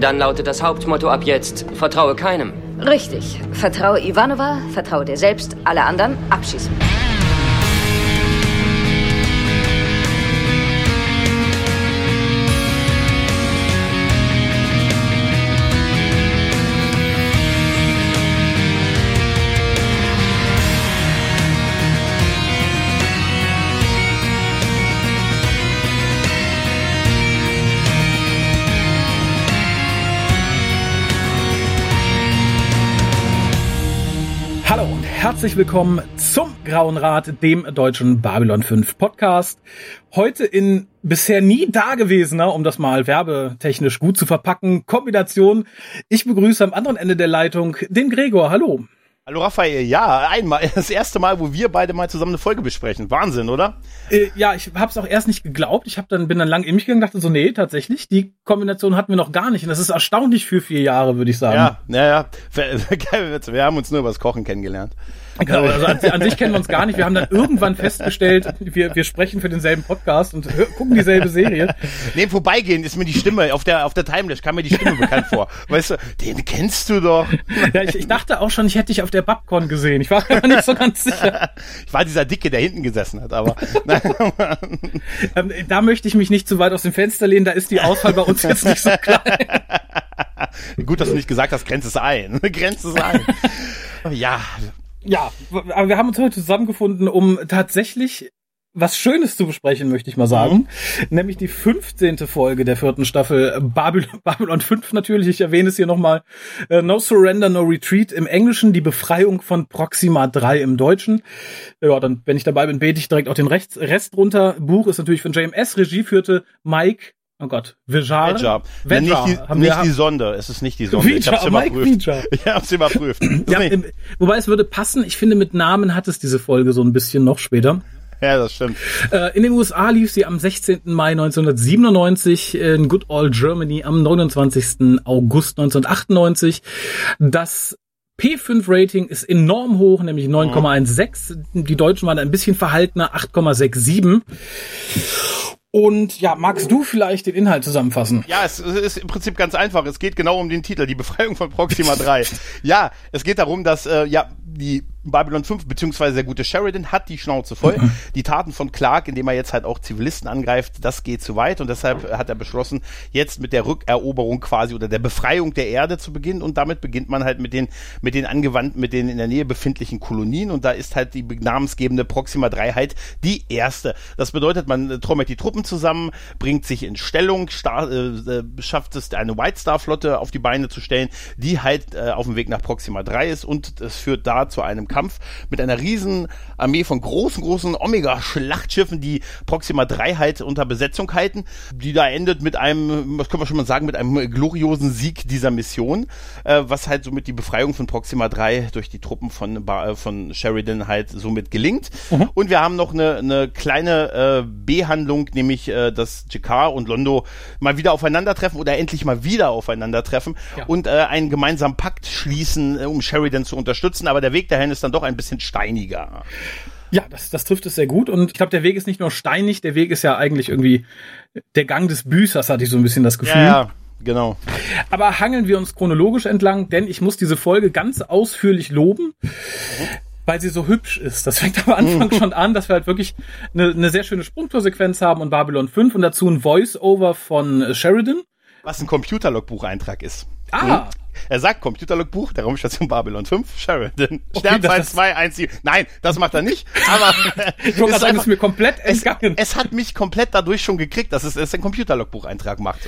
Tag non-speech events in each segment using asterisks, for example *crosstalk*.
Dann lautet das Hauptmotto ab jetzt, vertraue keinem. Richtig. Vertraue Ivanova, vertraue dir selbst, alle anderen abschießen. Herzlich willkommen zum Grauen Rat, dem deutschen Babylon 5 Podcast. Heute in bisher nie dagewesener, um das mal werbetechnisch gut zu verpacken, Kombination. Ich begrüße am anderen Ende der Leitung den Gregor. Hallo. Hallo Raphael, ja, einmal, *laughs* das erste Mal, wo wir beide mal zusammen eine Folge besprechen. Wahnsinn, oder? Äh, ja, ich habe es auch erst nicht geglaubt. Ich hab dann bin dann lang in mich gegangen, dachte so, nee, tatsächlich, die Kombination hatten wir noch gar nicht. Und das ist erstaunlich für vier Jahre, würde ich sagen. Ja, naja, ja. *laughs* wir haben uns nur über das Kochen kennengelernt. Genau, also an, an, sich kennen wir uns gar nicht. Wir haben dann irgendwann festgestellt, wir, wir sprechen für denselben Podcast und gucken dieselbe Serie. Nee, vorbeigehen ist mir die Stimme auf der, auf der Timeless, kam mir die Stimme bekannt vor. Weißt du, den kennst du doch. Ja, ich, ich dachte auch schon, ich hätte dich auf der Babcon gesehen. Ich war mir nicht so ganz sicher. Ich war dieser Dicke, der hinten gesessen hat, aber. ähm, da möchte ich mich nicht zu weit aus dem Fenster lehnen, da ist die Auswahl bei uns jetzt nicht so klein. Gut, dass du nicht gesagt hast, grenzt es ein. *laughs* Grenzt es ein. Ja, ja, aber wir haben uns heute zusammengefunden, um tatsächlich was Schönes zu besprechen, möchte ich mal sagen. Mhm. Nämlich die 15. Folge der vierten Staffel Babylon, *laughs* Babylon 5 natürlich. Ich erwähne es hier nochmal. Uh, no Surrender, No Retreat im Englischen, die Befreiung von Proxima 3 im Deutschen. Ja, dann, wenn ich dabei bin, bete ich direkt auch den Rest, Rest runter. Buch ist natürlich von JMS. Regie führte Mike Oh Gott, Vijar? Vijar. Vijar. Nicht, die, haben nicht die Sonde, es ist nicht die Sonde. Vijar, ich hab's überprüft. Vijar. *laughs* Ich hab's überprüft. *laughs* ja, wobei es würde passen, ich finde mit Namen hat es diese Folge so ein bisschen noch später. Ja, das stimmt. Äh, in den USA lief sie am 16. Mai 1997, in Good Old Germany am 29. August 1998. Das P5-Rating ist enorm hoch, nämlich 9,16. Die Deutschen waren ein bisschen verhaltener, 8,67. Und ja, magst du vielleicht den Inhalt zusammenfassen? Ja, es, es, ist im Prinzip ganz einfach. Es geht genau um den Titel, die Befreiung von Proxima 3. *laughs* ja, es geht darum, dass äh, ja die Babylon 5, beziehungsweise der gute Sheridan hat die Schnauze voll. Mhm. Die Taten von Clark, indem er jetzt halt auch Zivilisten angreift, das geht zu weit und deshalb hat er beschlossen, jetzt mit der Rückeroberung quasi oder der Befreiung der Erde zu beginnen und damit beginnt man halt mit den, mit den angewandten, mit den in der Nähe befindlichen Kolonien und da ist halt die namensgebende Proxima 3 halt die erste. Das bedeutet, man trommelt die Truppen zusammen, bringt sich in Stellung, star, äh, schafft es, eine White Star Flotte auf die Beine zu stellen, die halt äh, auf dem Weg nach Proxima 3 ist und es führt da zu einem Kampf mit einer riesen Armee von großen, großen Omega-Schlachtschiffen, die Proxima 3 halt unter Besetzung halten, die da endet mit einem, was können wir schon mal sagen, mit einem gloriosen Sieg dieser Mission, äh, was halt somit die Befreiung von Proxima 3 durch die Truppen von, äh, von Sheridan halt somit gelingt. Mhm. Und wir haben noch eine, eine kleine äh, B-Handlung, nämlich äh, dass Jakar und Londo mal wieder aufeinandertreffen oder endlich mal wieder aufeinandertreffen ja. und äh, einen gemeinsamen Pakt schließen, äh, um Sheridan zu unterstützen. Aber der Weg dahin ist dann doch ein bisschen steiniger. Ja, das, das trifft es sehr gut. Und ich glaube, der Weg ist nicht nur steinig, der Weg ist ja eigentlich irgendwie der Gang des Büßers, hatte ich so ein bisschen das Gefühl. Ja, genau. Aber hangeln wir uns chronologisch entlang, denn ich muss diese Folge ganz ausführlich loben. Weil sie so hübsch ist. Das fängt am Anfang schon an, dass wir halt wirklich eine, eine sehr schöne Sprungtorsequenz haben und Babylon 5 und dazu ein Voice-Over von Sheridan. Was ein Computerlogbucheintrag ist. Ah, er sagt Computerlogbuch der Raumstation Babylon 5, Sheridan. Okay, Sternzeit 217. Nein, das macht er nicht. Aber *laughs* ich es *laughs* sagen, ist mir komplett entgangen. Es, es, hat mich komplett dadurch schon gekriegt, dass es, es ein Computerlogbucheintrag macht.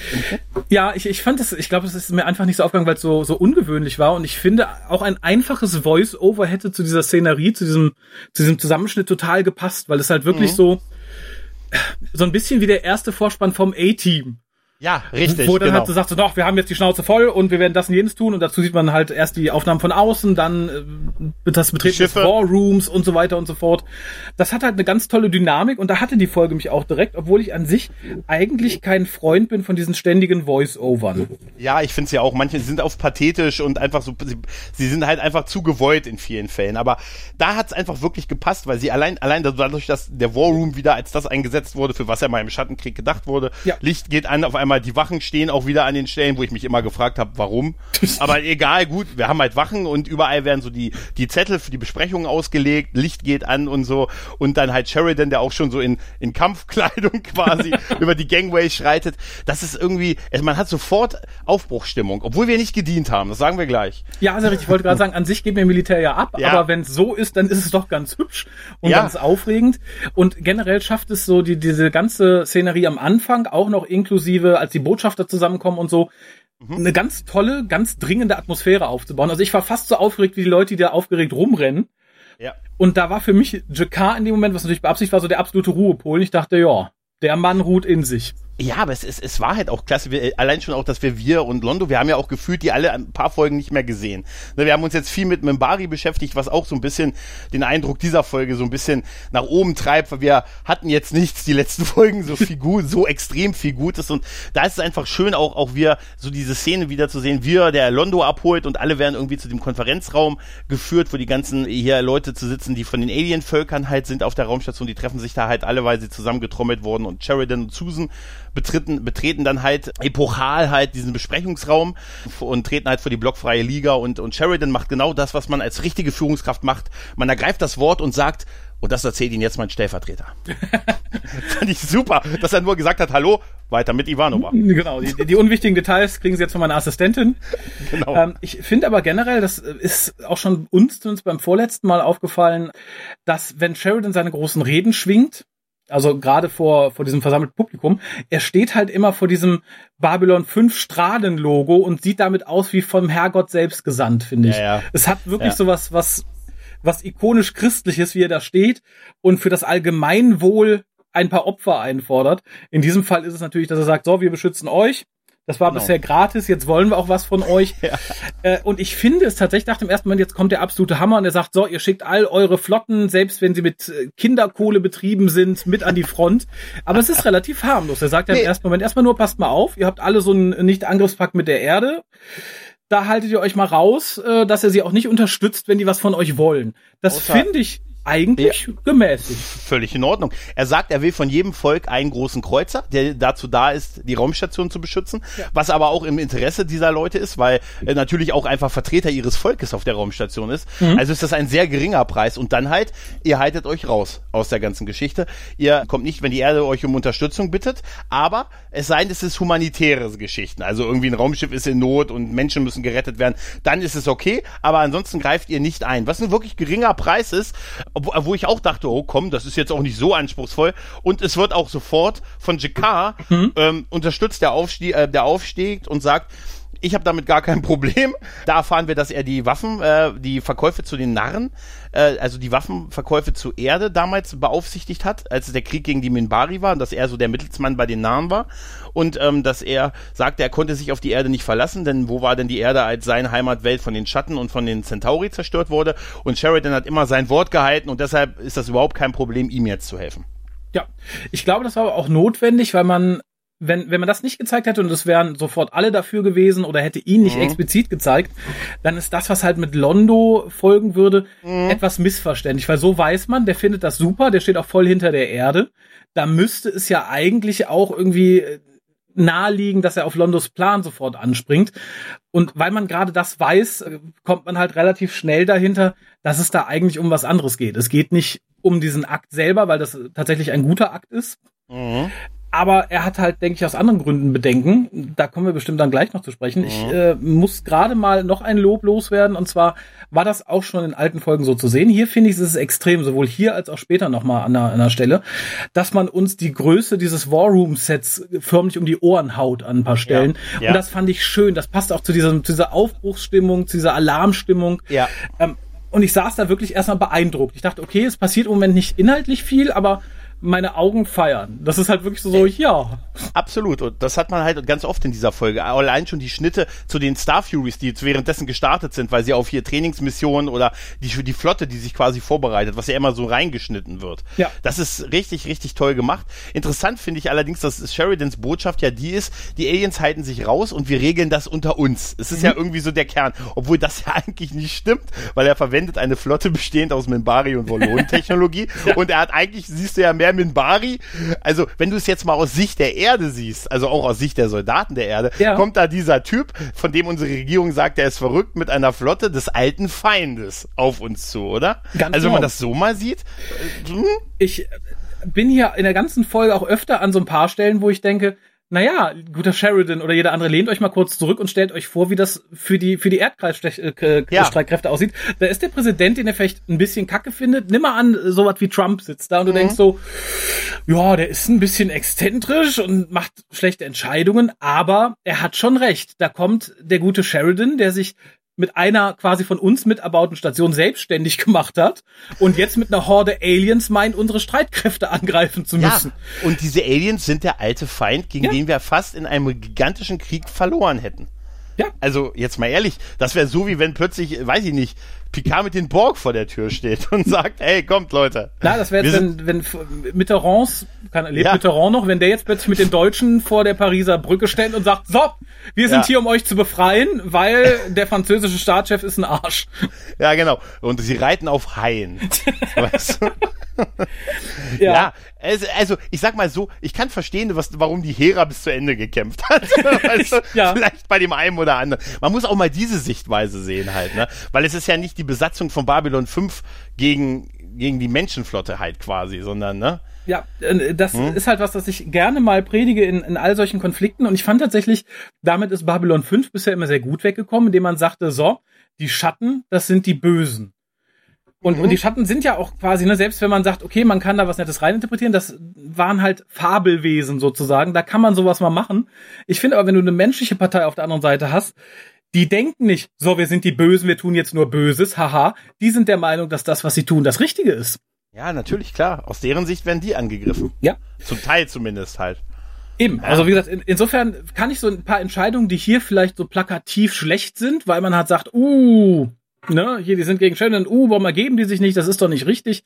Ja, ich, ich fand es, ich glaube, es ist mir einfach nicht so aufgegangen, weil es so, so ungewöhnlich war. Und ich finde, auch ein einfaches Voice-Over hätte zu dieser Szenerie, zu diesem, zu diesem Zusammenschnitt total gepasst, weil es halt wirklich mhm. so, so ein bisschen wie der erste Vorspann vom A-Team. Ja, richtig. Wo dann genau. halt so sagt, so, doch, wir haben jetzt die Schnauze voll und wir werden das und jenes tun und dazu sieht man halt erst die Aufnahmen von außen, dann äh, das Betreten des Warrooms und so weiter und so fort. Das hat halt eine ganz tolle Dynamik und da hatte die Folge mich auch direkt, obwohl ich an sich eigentlich kein Freund bin von diesen ständigen Voice-Overn. Ja, ich finde es ja auch, manche sind auf pathetisch und einfach so, sie, sie sind halt einfach zu gewollt in vielen Fällen, aber da hat es einfach wirklich gepasst, weil sie allein, allein dadurch, dass der Warroom wieder als das eingesetzt wurde, für was er mal im Schattenkrieg gedacht wurde, ja. Licht geht an, auf einmal einmal die Wachen stehen auch wieder an den Stellen, wo ich mich immer gefragt habe, warum. *laughs* Aber egal, gut, wir haben halt Wachen und überall werden so die, die Zettel für die Besprechungen ausgelegt, Licht geht an und so. Und dann halt Sheridan, der auch schon so in, in Kampfkleidung *laughs* quasi *laughs* über die Gangway schreitet. Das ist irgendwie, also man hat sofort Aufbruchstimmung, obwohl wir nicht gedient haben, das sagen wir gleich. Ja, also richtig, ich wollte gerade sagen, an sich geht mir Militär ja ab, Ja. aber wenn es so ist, dann ist es doch ganz hübsch und Ja. ganz aufregend. Und generell schafft es so die, diese ganze Szenerie am Anfang, auch noch inklusive, als die Botschafter zusammenkommen und so, Mhm. eine ganz tolle, ganz dringende Atmosphäre aufzubauen. Also ich war fast so aufgeregt wie die Leute, die da aufgeregt rumrennen. Ja. Und da war für mich Jakar in dem Moment, was natürlich beabsichtigt war, so der absolute Ruhepol. Ich dachte, ja, der Mann ruht in sich. Ja, aber es, es, es war halt auch klasse. Wir, allein schon auch, dass wir wir und Londo, wir haben ja auch gefühlt die alle ein paar Folgen nicht mehr gesehen. Ne, Wir haben uns jetzt viel mit Mimbari beschäftigt, was auch so ein bisschen den Eindruck dieser Folge so ein bisschen nach oben treibt, weil wir hatten jetzt nichts die letzten *laughs* Folgen so viel gut, so extrem viel Gutes und da ist es einfach schön auch, auch wir so diese Szene wieder zu sehen, wir, der Londo abholt und alle werden irgendwie zu dem Konferenzraum geführt, wo die ganzen hier Leute zu sitzen, die von den Alien-Völkern halt sind auf der Raumstation, die treffen sich da halt alle, weil sie zusammengetrommelt wurden und Sheridan und Susan betreten, betreten dann halt epochal halt diesen Besprechungsraum und treten halt vor die blockfreie Liga und, und Sheridan macht genau das, was man als richtige Führungskraft macht. Man ergreift das Wort und sagt, und das erzählt Ihnen jetzt mein Stellvertreter. *laughs* Fand ich super, dass er nur gesagt hat, hallo, weiter mit Ivanova. *laughs* Genau, die, die unwichtigen Details kriegen Sie jetzt von meiner Assistentin. Genau. Ähm, ich finde aber generell, das ist auch schon uns zumindest beim vorletzten Mal aufgefallen, dass wenn Sheridan seine großen Reden schwingt, also gerade vor, vor diesem versammelten Publikum, er steht halt immer vor diesem Babylon 5 Strahlen-Logo und sieht damit aus wie vom Herrgott selbst gesandt, finde ich. Ja, ja. Es hat wirklich Ja. sowas, was, was ikonisch christliches, wie er da steht und für das Allgemeinwohl ein paar Opfer einfordert. In diesem Fall ist es natürlich, dass er sagt, so, wir beschützen euch. Das war Genau. bisher gratis, jetzt wollen wir auch was von euch. *laughs* Äh, und ich finde es tatsächlich nach dem ersten Moment, jetzt kommt der absolute Hammer und er sagt, so, ihr schickt all eure Flotten, selbst wenn sie mit äh, Kinderkohle betrieben sind, mit an die Front. Aber es ist relativ harmlos. Er sagt ja Nee. im ersten Moment erstmal nur, passt mal auf, ihr habt alle so einen Nicht-Angriffspakt mit der Erde. Da haltet ihr euch mal raus, äh, dass ihr sie auch nicht unterstützt, wenn die was von euch wollen. Das finde ich eigentlich gemäßigt. Völlig in Ordnung. Er sagt, er will von jedem Volk einen großen Kreuzer, der dazu da ist, die Raumstation zu beschützen, was aber auch im Interesse dieser Leute ist, weil er natürlich auch einfach Vertreter ihres Volkes auf der Raumstation ist. Also ist das ein sehr geringer Preis und dann halt, ihr haltet euch raus aus der ganzen Geschichte. Ihr kommt nicht, wenn die Erde euch um Unterstützung bittet, aber es sei denn, es ist humanitäre Geschichten. Also irgendwie ein Raumschiff ist in Not und Menschen müssen gerettet werden, dann ist es okay, aber ansonsten greift ihr nicht ein. Was ein wirklich geringer Preis ist, wo ich auch dachte, oh komm, das ist jetzt auch nicht so anspruchsvoll. Und es wird auch sofort von Jakar ähm, unterstützt, der, Aufstie äh, der aufsteigt und sagt, ich habe damit gar kein *laughs* Problem. Da erfahren wir, dass er die Waffen, äh, die Verkäufe zu den Narren, äh, also die Waffenverkäufe zu Erde damals beaufsichtigt hat, als der Krieg gegen die Minbari war und dass er so der Mittelsmann bei den Narren war und ähm, dass er sagte, er konnte sich auf die Erde nicht verlassen, denn wo war denn die Erde, als seine Heimatwelt von den Schatten und von den Centauri zerstört wurde und Sheridan hat immer sein Wort gehalten und deshalb ist das überhaupt kein Problem, ihm jetzt zu helfen. Ja, ich glaube, das war aber auch notwendig, weil man, wenn, wenn man das nicht gezeigt hätte und es wären sofort alle dafür gewesen oder hätte ihn nicht explizit gezeigt, dann ist das, was halt mit Londo folgen würde, etwas missverständlich, weil so weiß man, der findet das super, der steht auch voll hinter der Erde. Da müsste es ja eigentlich auch irgendwie äh, naheliegen, dass er auf Londos Plan sofort anspringt. Und weil man gerade das weiß, äh, kommt man halt relativ schnell dahinter, dass es da eigentlich um was anderes geht. Es geht nicht um diesen Akt selber, weil das tatsächlich ein guter Akt ist. Aber er hat halt, denke ich, aus anderen Gründen Bedenken. Da kommen wir bestimmt dann gleich noch zu sprechen. Ich äh, muss gerade mal noch ein Lob loswerden. Und zwar war das auch schon in alten Folgen so zu sehen. Hier finde ich, ist es extrem, sowohl hier als auch später nochmal an, einer- an einer Stelle, dass man uns die Größe dieses War Room Sets förmlich um die Ohren haut an ein paar Stellen. Ja, ja. Und das fand ich schön. Das passt auch zu, diesem, zu dieser Aufbruchsstimmung, zu dieser Alarmstimmung. Ja. Ähm, und ich saß da wirklich erstmal beeindruckt. Ich dachte, okay, es passiert im Moment nicht inhaltlich viel, aber meine Augen feiern. Das ist halt wirklich so, so ja. Absolut. Und das hat man halt ganz oft in dieser Folge. Allein schon die Schnitte zu den Star Furies, die jetzt währenddessen gestartet sind, weil sie auf hier Trainingsmissionen oder die, die Flotte, die sich quasi vorbereitet, was ja immer so reingeschnitten wird. Ja. Das ist richtig, richtig toll gemacht. Interessant finde ich allerdings, dass Sheridans Botschaft ja die ist, die Aliens halten sich raus und wir regeln das unter uns. Es ist ja irgendwie so der Kern. Obwohl das ja *laughs* eigentlich nicht stimmt, weil er verwendet eine Flotte bestehend aus Membari und Volon-Technologie. *laughs* Und er hat eigentlich, siehst du ja, mehr der Minbari, also wenn du es jetzt mal aus Sicht der Erde siehst, also auch aus Sicht der Soldaten der Erde, Ja. kommt da dieser Typ, von dem unsere Regierung sagt, er ist verrückt, mit einer Flotte des alten Feindes auf uns zu, oder? Ganz also wenn man genau. das so mal sieht, äh, hm, ich äh, bin hier in der ganzen Folge auch öfter an so ein paar Stellen, wo ich denke, naja, guter Sheridan oder jeder andere, lehnt euch mal kurz zurück und stellt euch vor, wie das für die, für die Erdkreisstreitkräfte Ja. aussieht. Da ist der Präsident, den ihr vielleicht ein bisschen kacke findet. Nimm mal an, sowas wie Trump sitzt da und du Mhm. denkst so, ja, der ist ein bisschen exzentrisch und macht schlechte Entscheidungen, aber er hat schon recht. Da kommt der gute Sheridan, der sich mit einer quasi von uns miterbauten Station selbstständig gemacht hat und jetzt mit einer Horde Aliens meint, unsere Streitkräfte angreifen zu ja, müssen. und diese Aliens sind der alte Feind, gegen Ja. den wir fast in einem gigantischen Krieg verloren hätten. Ja. Also jetzt mal ehrlich, das wäre so wie wenn plötzlich, weiß ich nicht, Picard mit den Borg vor der Tür steht und sagt, hey, kommt Leute. Na, das wäre jetzt, wenn, wenn Mitterrands, kann, lebt Ja. Mitterrand noch, wenn der jetzt plötzlich mit den Deutschen vor der Pariser Brücke steht und sagt, so, wir sind Ja. hier, um euch zu befreien, weil der französische Staatschef ist ein Arsch. Ja, genau. Und sie reiten auf Haien. *laughs* weißt du? Ja, es, also ich sag mal so, ich kann verstehen, was, warum die Hera bis zu Ende gekämpft hat. *laughs* weißt du? Ja. Vielleicht bei dem einen oder anderen. Man muss auch mal diese Sichtweise sehen halt, ne? Weil es ist ja nicht die Besatzung von Babylon 5 gegen, gegen die Menschenflotte halt quasi, sondern, ne? Ja, äh, das Hm? ist halt was, das ich gerne mal predige in, in all solchen Konflikten. Und ich fand tatsächlich, damit ist Babylon 5 bisher immer sehr gut weggekommen, indem man sagte, so, die Schatten, das sind die Bösen. Und, Mhm. und die Schatten sind ja auch quasi, ne, selbst wenn man sagt, okay, man kann da was Nettes reininterpretieren, das waren halt Fabelwesen sozusagen, da kann man sowas mal machen. Ich finde aber, wenn du eine menschliche Partei auf der anderen Seite hast, die denken nicht, so, wir sind die Bösen, wir tun jetzt nur Böses, haha. Die sind der Meinung, dass das, was sie tun, das Richtige ist. Ja, natürlich, klar. Aus deren Sicht werden die angegriffen. Ja. Zum Teil zumindest halt. Eben, also wie gesagt, in, insofern kann ich so ein paar Entscheidungen, die hier vielleicht so plakativ schlecht sind, weil man halt sagt, uh, ne, hier, die sind gegen Shannon, uh, warum ergeben die sich nicht, das ist doch nicht richtig.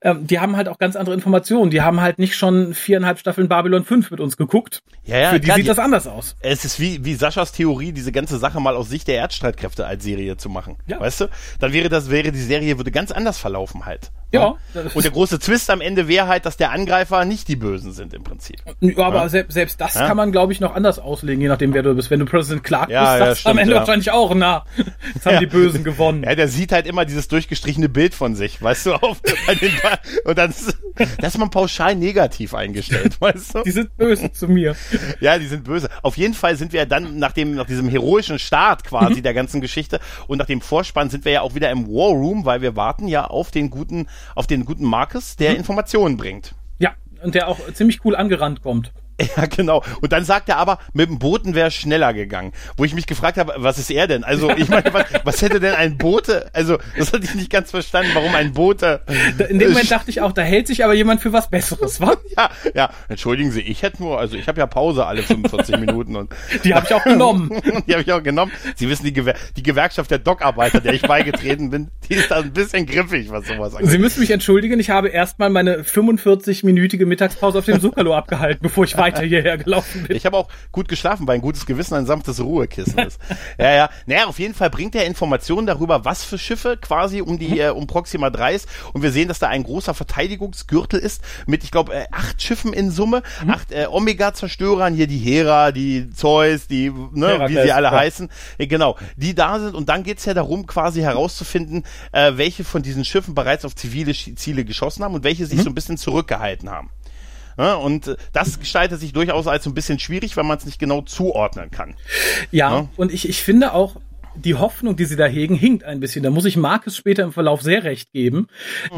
Ähm, die haben halt auch ganz andere Informationen. Die haben halt nicht schon viereinhalb Staffeln Babylon 5 mit uns geguckt. Ja, ja, Für die klar, sieht die- das anders aus. Es ist wie, wie Saschas Theorie, diese ganze Sache mal aus Sicht der Erdstreitkräfte als Serie zu machen. Ja. Weißt du? Dann wäre das, wäre die Serie, würde ganz anders verlaufen halt. Ja, das Und der große Twist am Ende wäre halt, dass der Angreifer nicht die Bösen sind im Prinzip. Ja, aber Ja. Selbst, selbst das kann man, glaube ich, noch anders auslegen, je nachdem, wer du bist. Wenn du President Clark bist, sagst du am stimmt, Ende wahrscheinlich auch, na, *laughs* jetzt haben die Bösen gewonnen. Ja, der sieht halt immer dieses durchgestrichene Bild von sich, weißt du, *laughs* auf, bei den, und dann ist, das ist man pauschal negativ eingestellt, *laughs* weißt du? Die sind böse zu mir. Ja, die sind böse. Auf jeden Fall sind wir dann nach dem, nach diesem heroischen Start quasi der ganzen Geschichte und nach dem Vorspann sind wir ja auch wieder im War Room, weil wir warten ja auf den guten, auf den guten Marcus, der Informationen bringt. Ja, und der auch ziemlich cool angerannt kommt. *laughs* Ja, genau. Und dann sagt er aber, mit dem Booten wäre es schneller gegangen. Wo ich mich gefragt habe, was ist er denn? Also, ich meine, was, *laughs* was hätte denn ein Bote? Also, das hatte ich nicht ganz verstanden, warum ein Bote. In dem Moment dachte ich auch, da hält sich aber jemand für was Besseres, wa? *laughs* Ja, ja, entschuldigen Sie, ich hätte nur, also ich habe ja Pause alle 45 Minuten und Die habe ich auch genommen. die habe ich auch genommen. Sie wissen, die, Gewer die Gewerkschaft der Dockarbeiter, der ich beigetreten bin, die ist da ein bisschen griffig, was sowas angeht. Sie müssen mich entschuldigen, ich habe erstmal meine 45-minütige Mittagspause auf dem Sukalo abgehalten, bevor ich weiter hierher gelaufen bin. Ich habe auch gut geschlafen, weil ein gutes Gewissen ein sanftes Ruhekissen ist. *laughs* ja, ja. Naja, auf jeden Fall bringt er Informationen darüber, was für Schiffe quasi um die äh, um Proxima 3 ist. Und wir sehen, dass da ein großer Verteidigungsgürtel ist mit, ich glaube, äh, acht Schiffen in Summe, acht äh, Omega-Zerstörern, hier die Hera, die Zeus, die, ne, Herakles, wie sie alle ja. heißen. Äh, genau, die da sind. Und dann geht's ja darum, quasi herauszufinden, äh, welche von diesen Schiffen bereits auf zivile Ziele geschossen haben und welche sich so ein bisschen zurückgehalten haben. Ja, und äh, das gestaltet sich durchaus als so ein bisschen schwierig, weil man es nicht genau zuordnen kann. Ja, Ja. und ich, ich finde auch, die Hoffnung, die sie da hegen, hinkt ein bisschen. Da muss ich Marcus später im Verlauf sehr recht geben.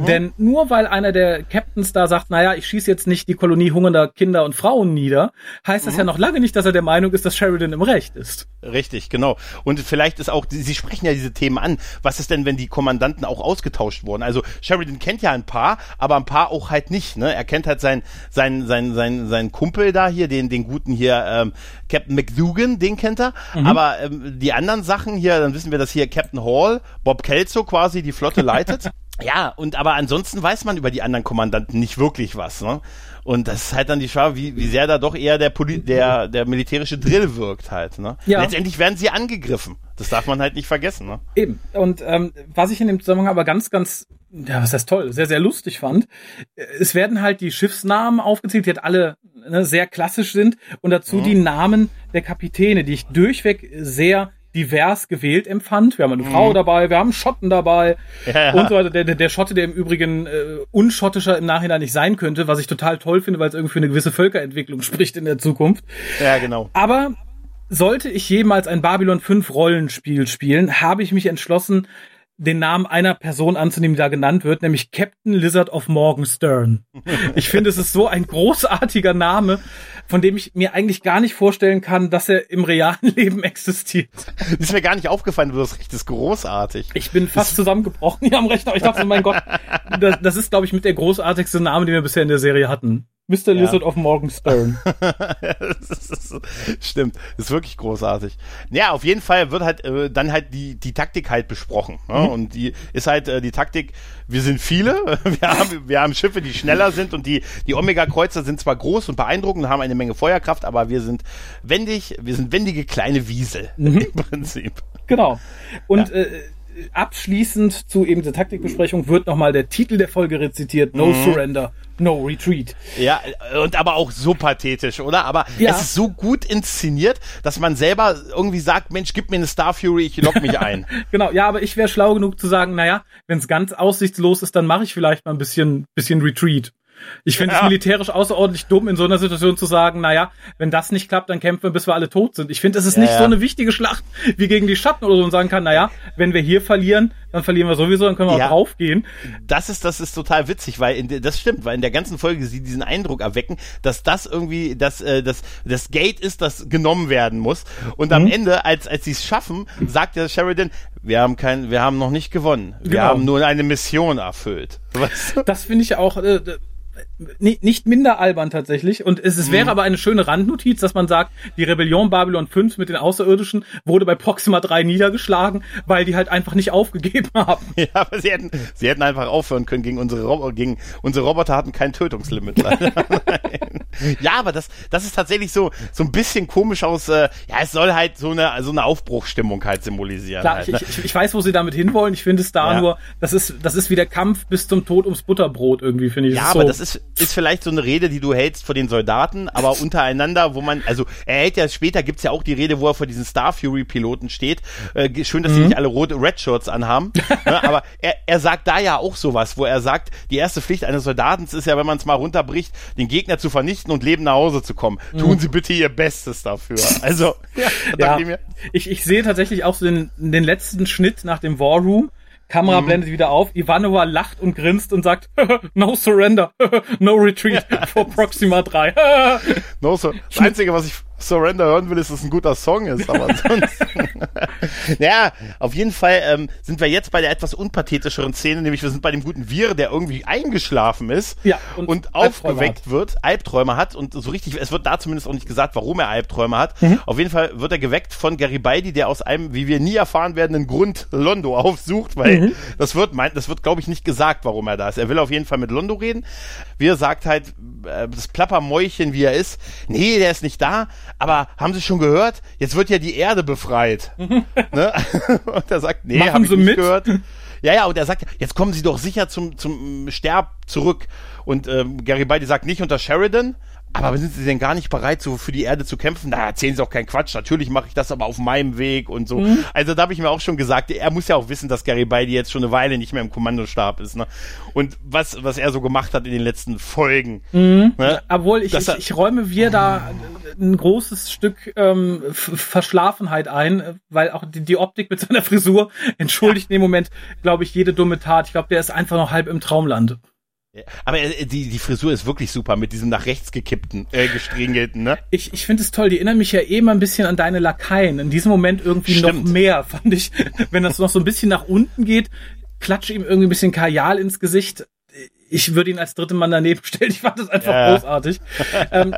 Denn nur weil einer der Captains da sagt, naja, ich schieße jetzt nicht die Kolonie hungernder Kinder und Frauen nieder, heißt das ja noch lange nicht, dass er der Meinung ist, dass Sheridan im Recht ist. Richtig, genau. Und vielleicht ist auch, Sie sprechen ja diese Themen an. Was ist denn, wenn die Kommandanten auch ausgetauscht wurden? Also Sheridan kennt ja ein paar, aber ein paar auch halt nicht. Ne? Er kennt halt seinen sein, sein, sein, sein Kumpel da hier, den, den guten hier, ähm, Captain McDougan, den kennt er. Aber ähm, die anderen Sachen hier, dann wissen wir, dass hier Captain Hall, Bob Kelso quasi die Flotte leitet. *laughs* Ja, und aber ansonsten weiß man über die anderen Kommandanten nicht wirklich was, ne? Und das ist halt dann die Frage, wie, wie sehr da doch eher der, Poli der, der militärische Drill wirkt halt, ne? Ja. Letztendlich werden sie angegriffen. Das darf man halt nicht vergessen, ne? Eben. Und ähm, was ich in dem Zusammenhang aber ganz, ganz, ja, was heißt toll, sehr, sehr lustig fand, äh, es werden halt die Schiffsnamen aufgezählt, die halt alle ne, sehr klassisch sind und dazu Mhm. die Namen der Kapitäne, die ich durchweg sehr divers gewählt empfand. Wir haben eine Frau dabei, wir haben einen Schotten dabei Mhm. Ja, ja. und so weiter. Der, der, der Schotte, der im Übrigen äh, unschottischer im Nachhinein nicht sein könnte, was ich total toll finde, weil es irgendwie für eine gewisse Völkerentwicklung *laughs* spricht in der Zukunft. Ja, genau. Aber sollte ich jemals ein Babylon 5 Rollenspiel spielen, habe ich mich entschlossen, den Namen einer Person anzunehmen, die da genannt wird, nämlich Captain Lizard of Morgenstern. Ich finde, es ist so ein großartiger Name, von dem ich mir eigentlich gar nicht vorstellen kann, dass er im realen *laughs* Leben existiert. Das ist mir gar nicht aufgefallen, du hast recht, das ist großartig. Ich bin fast zusammengebrochen hier am Rechner. Ich dachte, mein Gott, das, das ist, glaube ich, mit der großartigste Name, den wir bisher in der Serie hatten. Mr. Lizard of Morgenstern. *laughs* stimmt, ist wirklich großartig. Ja, auf jeden Fall wird halt äh, dann halt die, die Taktik halt besprochen. Ne? Und die ist halt äh, die Taktik, wir sind viele, *laughs* wir haben, wir haben Schiffe, die schneller sind und die, die Omega-Kreuzer sind zwar groß und beeindruckend und haben eine Menge Feuerkraft, aber wir sind wendig, wir sind wendige kleine Wiesel *laughs* im Prinzip. Genau. Und äh, abschließend zu eben der Taktikbesprechung wird nochmal der Titel der Folge rezitiert. No Mhm. Surrender, no retreat. Ja, und aber auch so pathetisch, oder? Aber Ja. es ist so gut inszeniert, dass man selber irgendwie sagt, Mensch, gib mir eine Star Fury, ich lock mich ein. *laughs* Genau, ja, aber ich wäre schlau genug zu sagen, naja, wenn es ganz aussichtslos ist, dann mache ich vielleicht mal ein bisschen, bisschen Retreat. Ich finde es Ja. militärisch außerordentlich dumm, in so einer Situation zu sagen, naja, wenn das nicht klappt, dann kämpfen wir, bis wir alle tot sind. Ich finde, es ist Ja, nicht ja. so eine wichtige Schlacht wie gegen die Schatten oder so und sagen kann, naja, wenn wir hier verlieren, dann verlieren wir sowieso, dann können wir auch draufgehen. Das ist, das ist total witzig, weil in, der- das stimmt, weil in der ganzen Folge sie diesen Eindruck erwecken, dass das irgendwie das, äh, das, das Gate ist, das genommen werden muss. Und Mhm. am Ende, als, als sie es schaffen, sagt der Sheridan, wir haben kein, wir haben noch nicht gewonnen. Wir Genau. haben nur eine Mission erfüllt. *laughs* Was? Das finde ich auch äh, nicht minder albern tatsächlich. Und es, es Mhm. wäre aber eine schöne Randnotiz, dass man sagt, die Rebellion Babylon 5 mit den Außerirdischen wurde bei Proxima 3 niedergeschlagen, weil die halt einfach nicht *laughs* aufgegeben haben. Ja, aber sie hätten, sie hätten einfach aufhören können gegen unsere Roboter, gegen unsere Roboter hatten kein Tötungslimit. *laughs* *laughs* ja, aber das, das ist tatsächlich so, so ein bisschen komisch aus, äh, ja, es soll halt so eine, so eine Aufbruchstimmung halt symbolisieren. Klar, halt, ich, ne? ich, ich weiß, wo sie damit hinwollen. Ich finde es da Ja. nur, das ist, das ist wie der Kampf bis zum Tod ums Butterbrot irgendwie, finde ich. Ja, Es aber so, das ist, ist vielleicht so eine Rede, die du hältst vor den Soldaten, aber untereinander, wo man, also er hält ja später, gibt's ja auch die Rede, wo er vor diesen Star Fury-Piloten steht. Äh, schön, dass sie nicht alle rote Red Shirts anhaben. *laughs* ne, aber er, er sagt da ja auch sowas, wo er sagt, die erste Pflicht eines Soldaten ist ja, wenn man es mal runterbricht, den Gegner zu vernichten und lebend nach Hause zu kommen. Tun Sie bitte Ihr Bestes dafür. Also, *laughs* ja, *laughs* ja, ich, ich sehe tatsächlich auch so den, den letzten Schnitt nach dem War Room. Kamera blendet wieder auf. Ivanova lacht und grinst und sagt, *laughs* no surrender, *laughs* no retreat *laughs* for Proxima 3. No, so, das Einzige, was ich Surrender hören will, ist, es ein guter Song ist, aber *laughs* ansonsten. *laughs* ja, auf jeden Fall ähm, sind wir jetzt bei der etwas unpathetischeren Szene, nämlich wir sind bei dem guten Wir, der irgendwie eingeschlafen ist Ja, und, und aufgeweckt wird, Albträume hat und so richtig, es wird da zumindest auch nicht gesagt, warum er Albträume hat. Mhm. Auf jeden Fall wird er geweckt von Garibaldi, der aus einem, wie wir nie erfahren werden, einen Grund Londo aufsucht, weil Mhm. das wird, das wird, glaube ich, nicht gesagt, warum er da ist. Er will auf jeden Fall mit Londo reden. Wir sagt halt, äh, das Plappermäulchen, wie er ist, nee, der ist nicht da, aber haben Sie schon gehört? Jetzt wird ja die Erde befreit. *laughs* ne? *laughs* Und er sagt, nee, Machen habe ich Sie nicht mit? gehört. Ja, ja, und er sagt, jetzt kommen Sie doch sicher zum, zum Sterb zurück. Und ähm, Garibaldi sagt, nicht unter Sheridan. Aber sind Sie denn gar nicht bereit, so für die Erde zu kämpfen? Na, erzählen Sie auch keinen Quatsch. Natürlich mache ich das aber auf meinem Weg und so. Mhm. Also da habe ich mir auch schon gesagt, er muss ja auch wissen, dass Garibaldi jetzt schon eine Weile nicht mehr im Kommandostab ist. Ne? Und was, was er so gemacht hat in den letzten Folgen. Mhm. Ne? Obwohl ich, ich, ich räume wir da ein großes Stück ähm, Verschlafenheit ein, weil auch die, die Optik mit seiner Frisur *laughs* entschuldigt in dem Moment, glaube ich, jede dumme Tat. Ich glaube, der ist einfach noch halb im Traumland. Aber äh, die, die Frisur ist wirklich super mit diesem nach rechts gekippten, äh, gestringelten, ne? Ich, ich finde es toll, die erinnern mich ja eh immer ein bisschen an deine Lakaien. In diesem Moment irgendwie Stimmt. noch mehr, *laughs* fand ich. Wenn das noch so ein bisschen nach unten geht, klatsche ihm irgendwie ein bisschen Kajal ins Gesicht. Ich würde ihn als dritte Mann daneben *laughs* stellen. Ich fand das einfach Ja. großartig. ähm,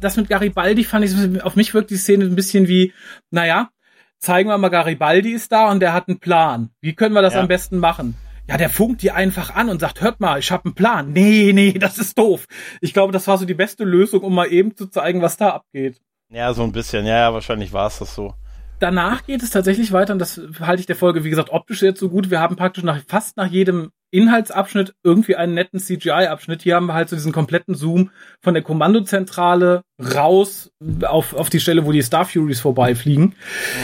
das mit Garibaldi fand ich, auf mich wirkt die Szene ein bisschen wie, naja, zeigen wir mal, Garibaldi ist da und der hat einen Plan. Wie können wir das Ja. am besten machen? Ja, der funkt die einfach an und sagt, hört mal, ich habe einen Plan. Nee, nee, das ist doof. Ich glaube, das war so die beste Lösung, um mal eben zu zeigen, was da abgeht. Ja, so ein bisschen. Ja, ja wahrscheinlich war es das so. Danach geht es tatsächlich weiter und das halte ich der Folge, wie gesagt, optisch jetzt so gut. Wir haben praktisch nach, fast nach jedem Inhaltsabschnitt irgendwie einen netten CGI-Abschnitt. Hier haben wir halt so diesen kompletten Zoom von der Kommandozentrale raus auf, auf die Stelle, wo die Star Furies vorbeifliegen.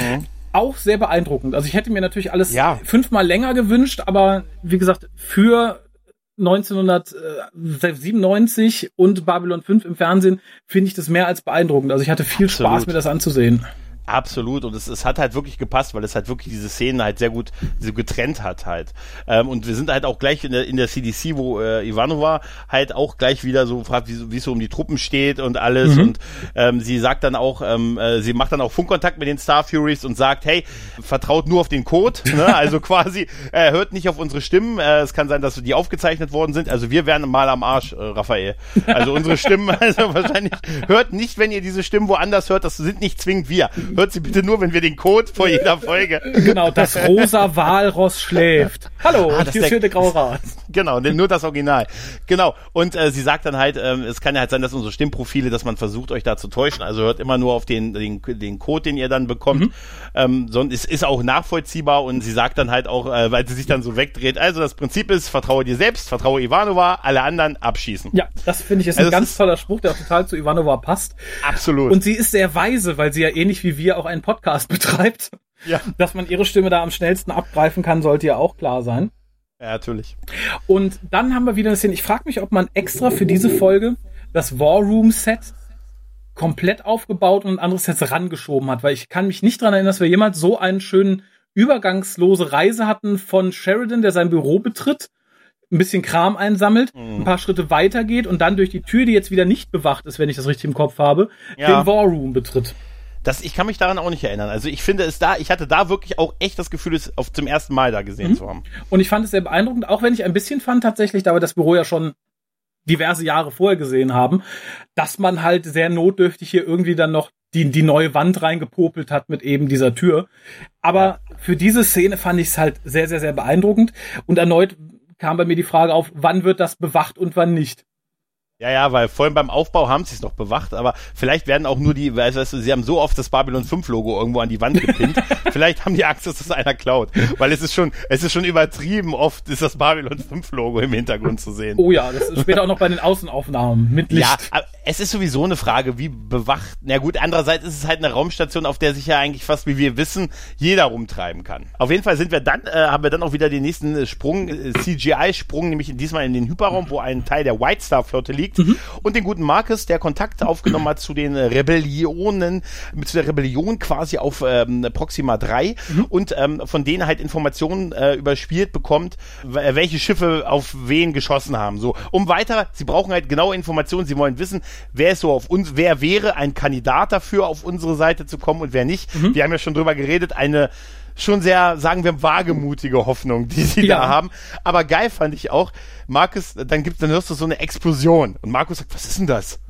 Mhm auch sehr beeindruckend. Also ich hätte mir natürlich alles ja. fünfmal länger gewünscht, aber wie gesagt, für 1997 und Babylon 5 im Fernsehen finde ich das mehr als beeindruckend. Also ich hatte viel Absolut. Spaß, mir das anzusehen. Absolut. Und es, es hat halt wirklich gepasst, weil es halt wirklich diese Szenen halt sehr gut so getrennt hat halt. Ähm, und wir sind halt auch gleich in der, in der CDC, wo äh, Ivanova halt auch gleich wieder so fragt, wie, es so um die Truppen steht und alles. Mhm. Und ähm, sie sagt dann auch, ähm, äh, sie macht dann auch Funkkontakt mit den Star Furies und sagt, hey, vertraut nur auf den Code. Ne? *laughs* Also quasi, äh, hört nicht auf unsere Stimmen. Äh, es kann sein, dass die aufgezeichnet worden sind. Also wir wären mal am Arsch, äh, Raphael. Also unsere *laughs* Stimmen, *laughs* also wahrscheinlich, hört nicht, wenn ihr diese Stimmen woanders hört, das sind nicht zwingend wir Hört sie bitte nur, wenn wir den Code vor jeder Folge. Genau, das rosa Walross schläft. Hallo, ah, das hier ist der graue Rat. Genau, nur das Original. Genau. Und äh, sie sagt dann halt, ähm, es kann ja halt sein, dass unsere Stimmprofile, dass man versucht, euch da zu täuschen. Also hört immer nur auf den, den, den Code, den ihr dann bekommt. Mhm. Ähm, sonst ist, ist auch nachvollziehbar und sie sagt dann halt auch, äh, weil sie sich dann so wegdreht, also das Prinzip ist, vertraue dir selbst, vertraue Ivanova, alle anderen abschießen. Ja, das finde ich ist also ein ganz ist toller Spruch, der auch total zu Ivanova passt. Absolut. Und sie ist sehr weise, weil sie ja ähnlich wie wir auch einen Podcast *laughs* betreibt. Ja. Dass man ihre Stimme da am schnellsten abgreifen kann, sollte ja auch klar sein. Ja, natürlich. Und dann haben wir wieder eine Szene. Ich frage mich, ob man extra für diese Folge das War Room Set komplett aufgebaut und ein anderes Set rangeschoben hat, weil ich kann mich nicht daran erinnern, dass wir jemals so einen schönen übergangslose Reise hatten von Sheridan, der sein Büro betritt, ein bisschen Kram einsammelt, mhm. ein paar Schritte weitergeht und dann durch die Tür, die jetzt wieder nicht bewacht ist, wenn ich das richtig im Kopf habe, ja. den War Room betritt. Das, ich kann mich daran auch nicht erinnern. Also ich finde es da, ich hatte da wirklich auch echt das Gefühl, es auf zum ersten Mal da gesehen mhm. zu haben. Und ich fand es sehr beeindruckend, auch wenn ich ein bisschen fand tatsächlich, da wir das Büro ja schon diverse Jahre vorher gesehen haben, dass man halt sehr notdürftig hier irgendwie dann noch die, die neue Wand reingepopelt hat mit eben dieser Tür. Aber für diese Szene fand ich es halt sehr, sehr, sehr beeindruckend. Und erneut kam bei mir die Frage auf, wann wird das bewacht und wann nicht. Ja, ja, weil vorhin beim Aufbau haben sie es noch bewacht, aber vielleicht werden auch nur die, weißt du, sie haben so oft das Babylon 5 Logo irgendwo an die Wand gepinnt. *laughs* vielleicht haben die Angst, dass das einer klaut. Weil es ist schon, es ist schon übertrieben oft ist das Babylon 5 Logo im Hintergrund zu sehen. Oh ja, das ist später auch noch bei den Außenaufnahmen mit Licht. Ja, aber es ist sowieso eine Frage, wie bewacht. Na gut, andererseits ist es halt eine Raumstation, auf der sich ja eigentlich fast, wie wir wissen, jeder rumtreiben kann. Auf jeden Fall sind wir dann, äh, haben wir dann auch wieder den nächsten Sprung, äh, CGI-Sprung, nämlich diesmal in den Hyperraum, wo ein Teil der White Star Flotte liegt liegt. Mhm. Und den guten Marcus, der Kontakt aufgenommen hat zu den Rebellionen, zu der Rebellion quasi auf ähm, Proxima 3 mhm. und ähm, von denen halt Informationen äh, überspielt bekommt, welche Schiffe auf wen geschossen haben. So, um weiter, sie brauchen halt genaue Informationen, sie wollen wissen, wer ist so auf uns, wer wäre ein Kandidat dafür, auf unsere Seite zu kommen und wer nicht. Mhm. Wir haben ja schon drüber geredet, eine schon sehr, sagen wir, wagemutige Hoffnung, die sie ja. da haben. Aber geil fand ich auch, Markus, dann gibt, dann hörst du so eine Explosion. Und Markus sagt, was ist denn das? *laughs*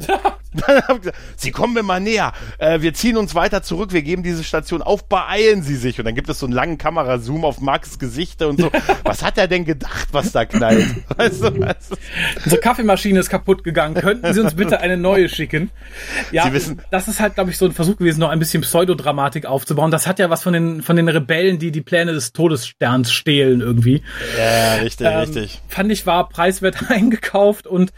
dann hab ich gesagt, sie kommen mir mal näher. Äh, wir ziehen uns weiter zurück, wir geben diese Station auf, beeilen sie sich. Und dann gibt es so einen langen Kamerazoom auf Markus Gesichter und so. was hat er denn gedacht, was da knallt? *laughs* Weißt du, weißt du? Unsere Kaffeemaschine ist kaputt gegangen. Könnten Sie uns bitte eine neue schicken? Ja, sie wissen, das ist halt, glaube ich, so ein Versuch gewesen, noch ein bisschen Pseudodramatik aufzubauen. Das hat ja was von den, von den Rebellen, die die Pläne des Todessterns stehlen irgendwie. Ja, richtig, ähm, richtig. Fand ich war preiswert *laughs* eingekauft und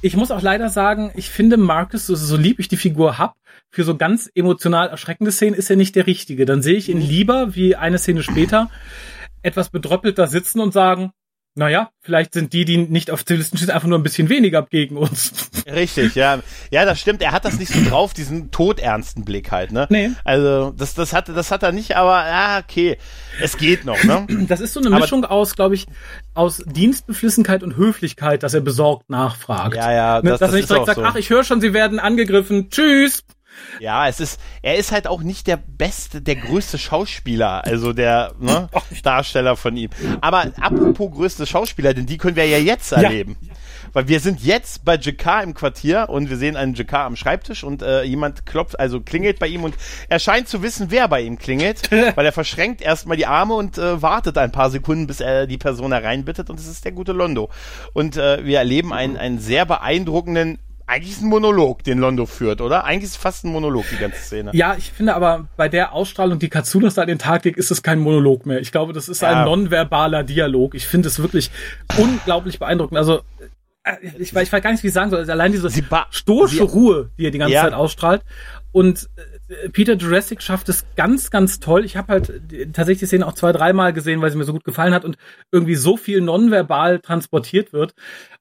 ich muss auch leider sagen, ich finde Marcus, so, so lieb ich die Figur hab, für so ganz emotional erschreckende Szenen ist er nicht der Richtige. Dann sehe ich ihn lieber, wie eine Szene später, etwas bedröppelt da sitzen und sagen, naja, vielleicht sind die, die nicht auf Zivilisten stehen, einfach nur ein bisschen weniger gegen uns. *laughs* Richtig, ja. Ja, das stimmt. Er hat das nicht so drauf, diesen todernsten Blick halt, ne? Nee. Also, das, das hat, das hat er nicht, aber, ja, okay. Es geht noch, ne? *clears throat* Das ist so eine Mischung aber, aus, glaube ich, aus Dienstbeflissenheit und Höflichkeit, dass er besorgt nachfragt. Ja, ja. Ne, das, dass das er nicht direkt sagt, so. ach, ich höre schon, sie werden angegriffen. Tschüss. Ja, es ist, er ist halt auch nicht der beste, der größte Schauspieler, also der ne, *laughs* Darsteller von ihm. Aber apropos größte Schauspieler, denn die können wir ja jetzt erleben. Ja. Weil wir sind jetzt bei Jakar im Quartier und wir sehen einen Jakar am Schreibtisch und äh, jemand klopft, also klingelt bei ihm und er scheint zu wissen, wer bei ihm klingelt, *laughs* weil er verschränkt erstmal die Arme und äh, wartet ein paar Sekunden, bis er die Person hereinbittet und es ist der gute Londo. Und äh, wir erleben einen, einen sehr beeindruckenden eigentlich ist ein Monolog, den Londo führt, oder? Eigentlich ist es fast ein Monolog, die ganze Szene. Ja, ich finde aber bei der Ausstrahlung, die Katsunos da an den Tag legt, ist es kein Monolog mehr. Ich glaube, das ist ja. ein nonverbaler Dialog. Ich finde es wirklich unglaublich beeindruckend. Also, äh, ich, weiß, ich weiß gar nicht, wie ich sagen soll. Also allein diese stoische Ruhe, die er die ganze ja. Zeit ausstrahlt. Und äh, Peter Jurassic schafft es ganz, ganz toll. Ich habe halt tatsächlich die Szene auch zwei, dreimal gesehen, weil sie mir so gut gefallen hat und irgendwie so viel nonverbal transportiert wird.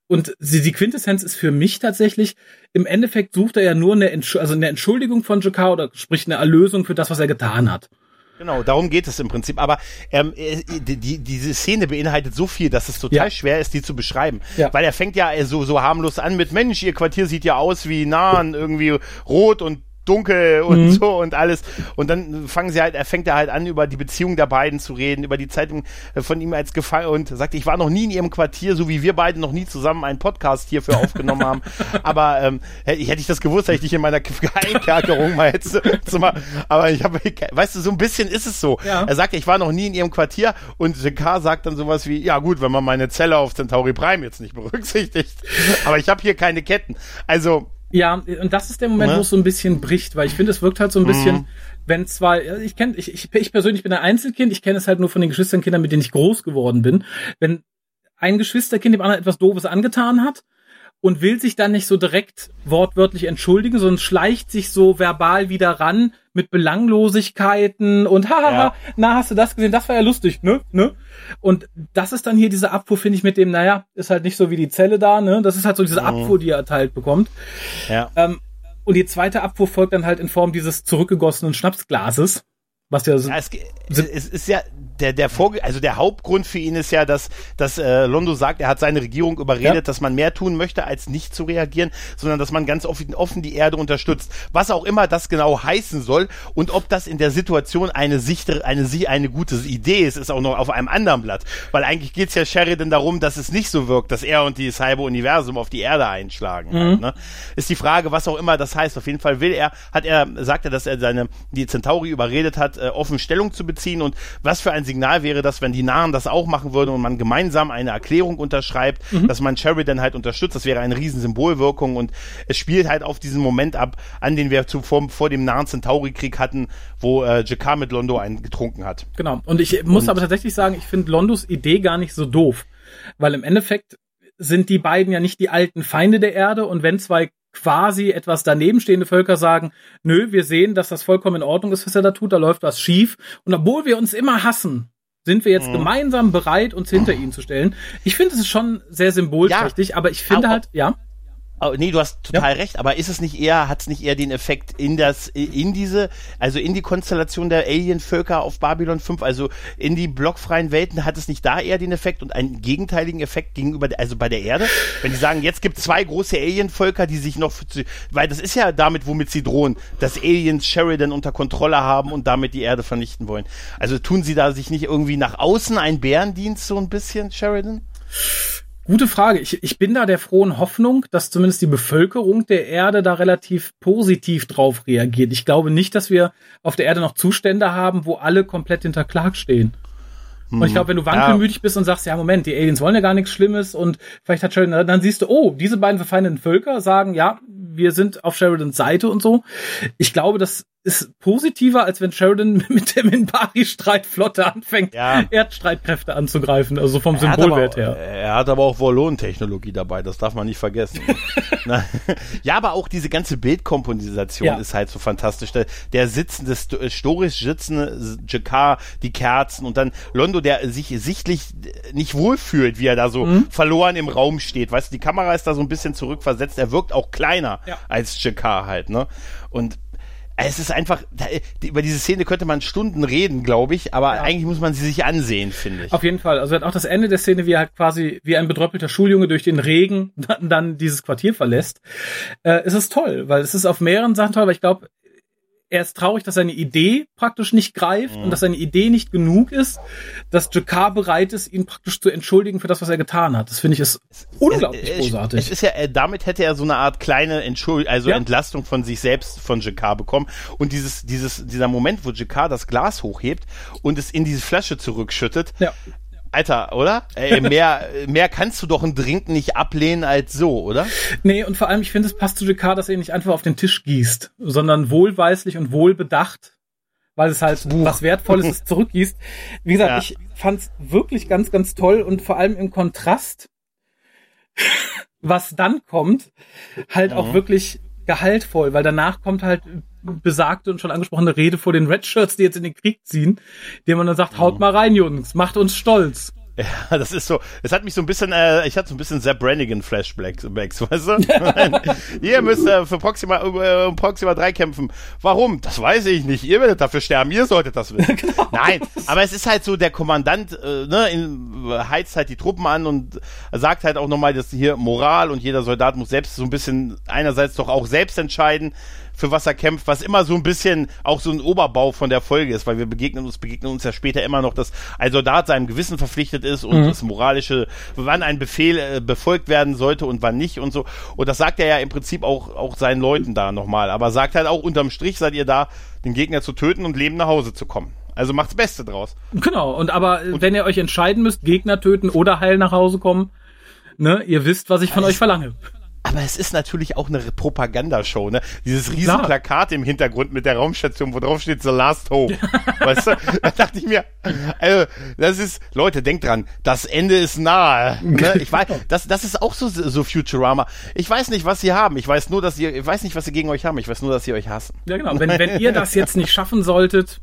Und sie, die Quintessenz ist für mich tatsächlich, im Endeffekt sucht er ja nur eine, Entsch also eine Entschuldigung von Jakar oder sprich eine Erlösung für das, was er getan hat. Genau, darum geht es im Prinzip. Aber ähm, äh, die, die, diese Szene beinhaltet so viel, dass es total ja. schwer ist, die zu beschreiben. Ja. Weil er fängt ja so, so harmlos an mit Mensch, ihr Quartier sieht ja aus wie Nahen, irgendwie rot und dunkel und mhm. so und alles. Und dann fangen sie halt, er fängt er halt an, über die Beziehung der beiden zu reden, über die Zeitung äh, von ihm als Gefallen und sagt, ich war noch nie in ihrem Quartier, so wie wir beide noch nie zusammen einen Podcast hierfür aufgenommen haben. *laughs* Aber ähm, hätte ich das gewusst, hätte ich dich in meiner Einkerkerung mal jetzt *laughs* zu mal, aber ich habe, weißt du, so ein bisschen ist es so. Ja. Er sagt, ich war noch nie in ihrem Quartier und K sagt dann sowas wie, ja gut, wenn man meine Zelle auf Centauri Prime jetzt nicht berücksichtigt, *laughs* aber ich habe hier keine Ketten. Also ja, und das ist der Moment, ne? wo es so ein bisschen bricht, weil ich finde, es wirkt halt so ein bisschen, mhm. wenn zwar, ich kenne, ich, ich, ich persönlich bin ein Einzelkind, ich kenne es halt nur von den Geschwisterkindern, mit denen ich groß geworden bin. Wenn ein Geschwisterkind dem anderen etwas Doofes angetan hat und will sich dann nicht so direkt wortwörtlich entschuldigen, sondern schleicht sich so verbal wieder ran mit Belanglosigkeiten und hahaha, ja. na, hast du das gesehen? Das war ja lustig, ne? ne? Und das ist dann hier diese Abfuhr, finde ich, mit dem, naja, ist halt nicht so wie die Zelle da, ne? Das ist halt so diese mhm. Abfuhr, die er erteilt bekommt. Ja. Ähm, und die zweite Abfuhr folgt dann halt in Form dieses zurückgegossenen Schnapsglases. Was ja, so ja es, es ist ja der der Vorge also der Hauptgrund für ihn ist ja, dass dass äh, Londo sagt, er hat seine Regierung überredet, ja. dass man mehr tun möchte als nicht zu reagieren, sondern dass man ganz offen, offen die Erde unterstützt, was auch immer das genau heißen soll und ob das in der Situation eine Sicht eine eine gute Idee ist, ist auch noch auf einem anderen Blatt, weil eigentlich geht's ja Sheridan darum, dass es nicht so wirkt, dass er und die Cyber Universum auf die Erde einschlagen. Mhm. Halt, ne? Ist die Frage, was auch immer das heißt. Auf jeden Fall will er, hat er sagt er, dass er seine die Centauri überredet hat äh, offen Stellung zu beziehen und was für ein Signal wäre das, wenn die Nahen das auch machen würden und man gemeinsam eine Erklärung unterschreibt, mhm. dass man Sheridan halt unterstützt, das wäre eine riesen Symbolwirkung und es spielt halt auf diesen Moment ab, an den wir zuvor vor dem nahen Centauri-Krieg hatten, wo äh, Jakar mit Londo einen getrunken hat. Genau. Und ich muss und, aber tatsächlich sagen, ich finde Londos Idee gar nicht so doof. Weil im Endeffekt sind die beiden ja nicht die alten Feinde der Erde und wenn zwei quasi etwas daneben stehende Völker sagen, nö, wir sehen, dass das vollkommen in Ordnung ist, was er da tut, da läuft was schief. Und obwohl wir uns immer hassen, sind wir jetzt mhm. gemeinsam bereit, uns hinter ihn zu stellen. Ich finde, es ist schon sehr symbolträchtig, ja, aber ich finde halt, ja. Oh, nee, du hast total ja. recht, aber ist es nicht eher, hat es nicht eher den Effekt in das, in diese, also in die Konstellation der Alien-Völker auf Babylon 5, also in die blockfreien Welten, hat es nicht da eher den Effekt und einen gegenteiligen Effekt gegenüber, also bei der Erde? Wenn die sagen, jetzt gibt zwei große Alien-Völker, die sich noch, weil das ist ja damit, womit sie drohen, dass Aliens Sheridan unter Kontrolle haben und damit die Erde vernichten wollen. Also tun sie da sich nicht irgendwie nach außen einen Bärendienst so ein bisschen, Sheridan? Gute Frage. Ich, ich bin da der frohen Hoffnung, dass zumindest die Bevölkerung der Erde da relativ positiv drauf reagiert. Ich glaube nicht, dass wir auf der Erde noch Zustände haben, wo alle komplett hinter Clark stehen. Und ich mhm. glaube, wenn du wankelmütig bist und sagst, ja, Moment, die Aliens wollen ja gar nichts Schlimmes und vielleicht hat Sheridan, dann siehst du, oh, diese beiden verfeindeten Völker sagen, ja, wir sind auf Sheridans Seite und so. Ich glaube, das ist positiver, als wenn Sheridan *laughs* mit der Minbari-Streitflotte anfängt, ja. Erdstreitkräfte anzugreifen, also vom Symbolwert her. Er hat aber auch Volon-Technologie dabei, das darf man nicht vergessen. *laughs* ja, aber auch diese ganze Bildkomposition ja. ist halt so fantastisch. Der, der sitzende, storisch sitzende Jakar, die Kerzen und dann Londo, der sich sichtlich nicht wohlfühlt, wie er da so mhm. verloren im Raum steht. Weißt du, die Kamera ist da so ein bisschen zurückversetzt, er wirkt auch kleiner ja. als Jakar halt, ne? Und es ist einfach, über diese Szene könnte man Stunden reden, glaube ich, aber ja. eigentlich muss man sie sich ansehen, finde ich. Auf jeden Fall. Also auch das Ende der Szene, wie er halt quasi wie ein bedröppelter Schuljunge durch den Regen dann, *laughs* dann dieses Quartier verlässt, äh, ist es toll, weil es ist auf mehreren Sachen toll, weil ich glaube, er ist traurig, dass seine Idee praktisch nicht greift und dass seine Idee nicht genug ist, dass Jakar bereit ist, ihn praktisch zu entschuldigen für das, was er getan hat. Das finde ich ist unglaublich es, großartig. Es ist ja, äh, damit hätte er so eine Art kleine Entschuld also Ja. Entlastung von sich selbst von Jakar bekommen. Und dieses, dieses, dieser Moment, wo Jakar das Glas hochhebt und es in diese Flasche zurückschüttet, ja. Alter, oder? Ey, mehr, mehr kannst du doch einen Drink nicht ablehnen als so, oder? Nee, und vor allem, ich finde, es passt zu Jakar, dass er ihn nicht einfach auf den Tisch gießt, sondern wohlweislich und wohlbedacht, weil es halt was Wertvolles ist, *laughs* zurückgießt. Wie gesagt, Ja. ich fand's wirklich ganz, ganz toll und vor allem im Kontrast, *laughs* was dann kommt, halt auch wirklich gehaltvoll, weil danach kommt halt besagte und schon angesprochene Rede vor den Red Shirts, die jetzt in den Krieg ziehen, dem man dann sagt, haut mal rein, Jungs, macht uns stolz. Ja, das ist so, es hat mich so ein bisschen, äh, ich hatte so ein bisschen Sepp Brannigan Flashbacks, Backs, weißt du? *laughs* ihr müsst äh, für Proxima, äh, Proxima 3 kämpfen. Warum? Das weiß ich nicht. Ihr werdet dafür sterben, ihr solltet das wissen. *laughs* Nein, aber es ist halt so, der Kommandant äh, ne, in, heizt halt die Truppen an und sagt halt auch nochmal, dass hier Moral und jeder Soldat muss selbst so ein bisschen einerseits doch auch selbst entscheiden, für was er kämpft, was immer so ein bisschen auch so ein Oberbau von der Folge ist, weil wir begegnen uns, begegnen uns ja später immer noch, dass ein Soldat seinem Gewissen verpflichtet ist und das moralische, wann ein Befehl äh, befolgt werden sollte und wann nicht und so. Und das sagt er ja im Prinzip auch, auch seinen Leuten da nochmal, aber sagt halt auch unterm Strich seid ihr da, den Gegner zu töten und lebend nach Hause zu kommen. Also macht's Beste draus. Genau, und aber äh, wenn ihr euch entscheiden müsst, Gegner töten oder heil nach Hause kommen, ne, ihr wisst, was ich von euch verlange. Aber es ist natürlich auch eine Propagandashow, ne? Dieses riesen. Plakat im Hintergrund mit der Raumstation, wo drauf steht The Last Hope. *laughs* weißt du? Da dachte ich mir, also, das ist, Leute, denkt dran, das Ende ist nahe. Ne? Ich weiß, das, das ist auch so, so Futurama. Ich weiß nicht, was sie haben. Ich weiß nur, dass ihr, ich weiß nicht, was sie gegen euch haben. Ich weiß nur, dass sie euch hassen. Ja, genau. Wenn, wenn ihr das jetzt nicht schaffen solltet,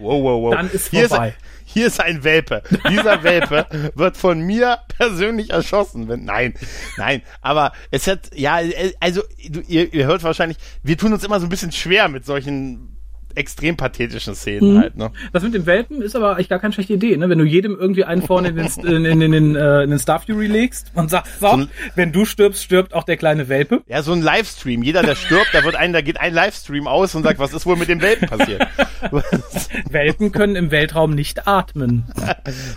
Wow, wow, wow. Dann ist hier vorbei. Ist, hier ist ein Welpe. Dieser Welpe *laughs* wird von mir persönlich erschossen. Nein, nein. Aber es hat, ja, also ihr, ihr hört wahrscheinlich, wir tun uns immer so ein bisschen schwer mit solchen extrem pathetischen Szenen Mhm. halt, ne? das mit dem Welpen ist aber eigentlich gar keine schlechte Idee, ne? Wenn du jedem irgendwie einen vorne in den, in, in, in, den, äh, in den Star Fury legst und sagst, so, ein- wenn du stirbst, stirbt auch der kleine Welpe. Ja, so ein Livestream. Jeder, der stirbt, da wird ein, da geht ein Livestream aus und sagt, was ist wohl mit dem Welpen passiert? *laughs* Welpen können im Weltraum nicht atmen.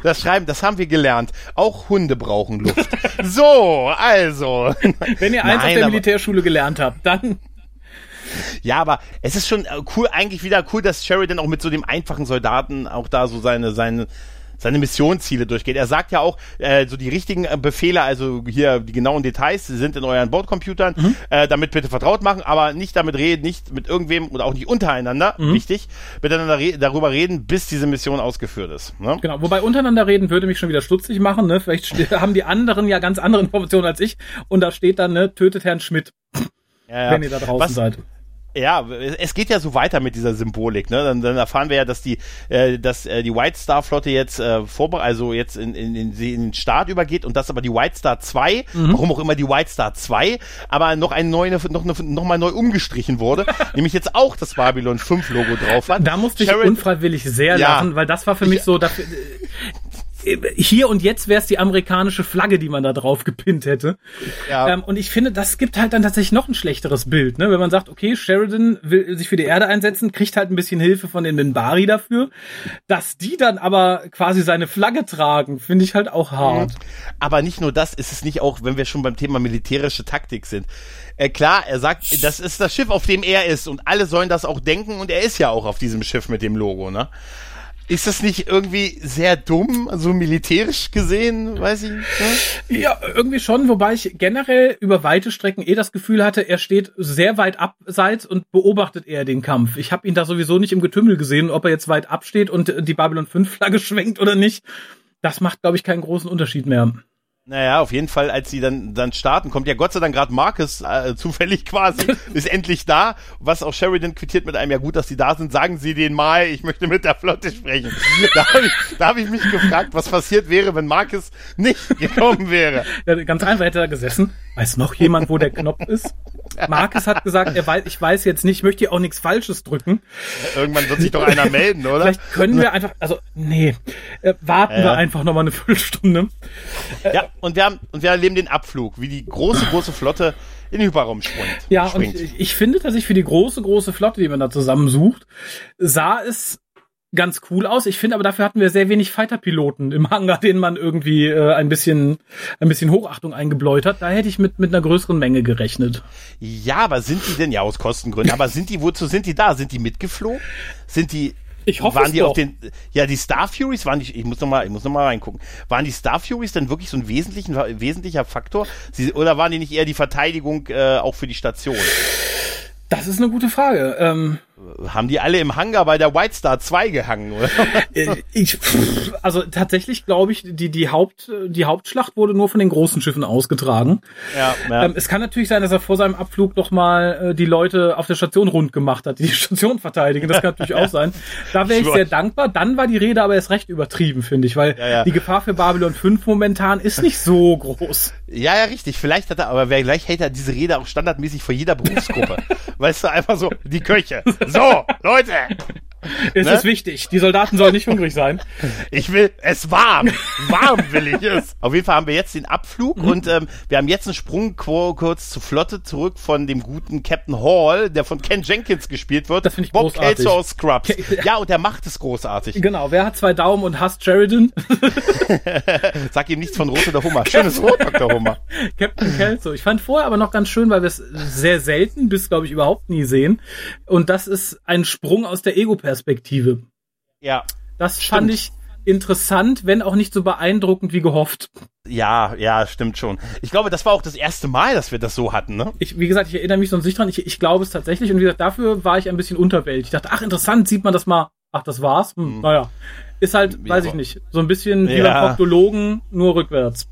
Das Schreiben, das haben wir gelernt. Auch Hunde brauchen Luft. So, also. Wenn ihr eins auf Nein, der aber- Militärschule gelernt habt, dann Ja, aber es ist schon äh, cool, eigentlich wieder cool, dass Sheridan auch mit so dem einfachen Soldaten auch da so seine, seine, seine Missionsziele durchgeht. Er sagt ja auch, äh, so die richtigen äh, Befehle, also hier die genauen Details, die sind in euren Bordcomputern, äh, damit bitte vertraut machen, aber nicht damit reden, nicht mit irgendwem oder auch nicht untereinander, wichtig, miteinander re darüber reden, bis diese Mission ausgeführt ist. Ne? Genau, wobei untereinander reden würde mich schon wieder stutzig machen, ne? Vielleicht *laughs* haben die anderen ja ganz andere Informationen als ich und da steht dann, ne, tötet Herrn Schmidt, Ja, ja. wenn ihr da draußen Was- seid. Ja, es geht ja so weiter mit dieser Symbolik. Ne? Dann, dann erfahren wir ja, dass die, äh, dass äh, die White Star Flotte jetzt äh, vorbereitet, also jetzt in, in, in, in den Start übergeht und dass aber die White Star 2, Mhm. warum auch immer die White Star 2, aber noch ein neue, noch, noch mal neu umgestrichen wurde, *laughs* nämlich jetzt auch das Babylon 5 Logo drauf hat. Da musste ich Sheridan- unfreiwillig sehr Ja. lachen, weil das war für mich so, dafür, *laughs* hier und jetzt wäre es die amerikanische Flagge, die man da drauf gepinnt hätte. Ja. Ähm, und ich finde, das gibt halt dann tatsächlich noch ein schlechteres Bild, ne? Wenn man sagt, okay, Sheridan will sich für die Erde einsetzen, kriegt halt ein bisschen Hilfe von den Minbari dafür, dass die dann aber quasi seine Flagge tragen, finde ich halt auch hart. Aber nicht nur das, ist es nicht auch, wenn wir schon beim Thema militärische Taktik sind. Äh, klar, er sagt, das ist das Schiff, auf dem er ist und alle sollen das auch denken und er ist ja auch auf diesem Schiff mit dem Logo, ne? Ist das nicht irgendwie sehr dumm, so militärisch gesehen, weiß ich nicht. Ne? Ja, irgendwie schon, wobei ich generell über weite Strecken eh das Gefühl hatte, er steht sehr weit abseits und beobachtet eher den Kampf. Ich habe ihn da sowieso nicht im Getümmel gesehen, ob er jetzt weit absteht und die Babylon 5 Flagge *laughs* schwenkt oder nicht. Das macht, glaube ich, keinen großen Unterschied mehr. Naja, auf jeden Fall, als sie dann, dann starten, kommt ja Gott sei Dank gerade Marcus äh, *laughs* zufällig quasi, ist endlich da, was auch Sheridan quittiert mit einem, ja gut, dass sie da sind, sagen sie denen mal, ich möchte mit der Flotte sprechen. da habe ich, da hab ich mich gefragt, was passiert wäre, wenn Marcus nicht *laughs* gekommen wäre. Ja, ganz einfach hätte er gesessen. Weiß noch jemand, wo der Knopf ist? Marcus hat gesagt, er weiß, ich weiß jetzt nicht, ich möchte hier auch nichts Falsches drücken. Irgendwann wird sich doch einer melden, oder? Vielleicht können wir einfach, also nee, äh, warten Ja. wir einfach noch mal eine Viertelstunde. Ja, und wir haben, und wir erleben den Abflug, wie die große, große Flotte in den Hyperraum springt. Ja, springt. und ich, ich finde, dass ich für die große, große Flotte, die man da zusammensucht, sah es ganz cool aus. Ich finde aber dafür hatten wir sehr wenig Fighter-Piloten im Hangar, denen man irgendwie äh, ein bisschen ein bisschen Hochachtung eingebläut hat. Da hätte ich mit mit einer größeren Menge gerechnet. Ja, aber sind die denn, ja, aus Kostengründen, aber sind die, wozu sind die da? Sind die mitgeflogen? Sind die, Ich hoffe waren es die doch. auf den, ja, die Star Furies waren die, ich muss noch mal, ich muss noch mal reingucken. Waren die Star Furies denn wirklich so ein wesentlichen, wesentlicher Faktor? Sie, oder waren die nicht eher die Verteidigung, äh, auch für die Station? Das ist eine gute Frage. Ähm, Haben die alle im Hangar bei der White Star 2 gehangen, oder? *laughs* äh, ich, also tatsächlich glaube ich, die die Haupt die Hauptschlacht wurde nur von den großen Schiffen ausgetragen. ja, ja. Ähm, es kann natürlich sein, dass er vor seinem Abflug noch mal äh, die Leute auf der Station rund gemacht hat, die die Station verteidigen. Das kann natürlich *laughs* auch sein. Da wäre ich sehr dankbar. Dann war die Rede aber erst recht übertrieben, finde ich, weil ja. die Gefahr für Babylon 5 momentan ist nicht so groß. Ja, ja, richtig. Vielleicht hat er, aber wer gleich hält er diese Rede auch standardmäßig vor jeder Berufsgruppe. *laughs* weißt du, einfach so, die Köche. So, Leute, *laughs* Es Ne? ist wichtig. Die Soldaten sollen nicht hungrig sein. *laughs* ich will es warm. Warm will ich es. Auf jeden Fall haben wir jetzt den Abflug Mhm. und ähm, wir haben jetzt einen Sprung kurz zur Flotte zurück von dem guten Captain Hall, der von Ken Jenkins gespielt wird. Das finde ich Bob großartig. Kelso aus Scrubs. *laughs* Ke- Ja, und der macht es großartig. Genau. Wer hat zwei Daumen und hasst Sheridan? Sag ihm nichts von Rot oder Hummer. Schönes Rot, Dr. Hummer. Captain Kelso. Ich fand vorher aber noch ganz schön, weil wir es sehr selten bis, glaube ich, überhaupt nie sehen. Und das ist ein Sprung aus der Ego-Perspektive. Ja. Das Stimmt. fand ich interessant, wenn auch nicht so beeindruckend wie gehofft. Ja, ja, stimmt schon. Ich glaube, das war auch das erste Mal, dass wir das so hatten, ne? Ich, wie gesagt, ich erinnere mich sonst nicht dran. Ich, ich glaube es tatsächlich. Und wie gesagt, dafür war ich ein bisschen unterwältigt. Ich dachte, ach, interessant, sieht man das mal. Ach, das war's? Hm, Naja. Ist halt, Ja, weiß ich nicht, so ein bisschen wie Ja. beim Proktologen, nur rückwärts.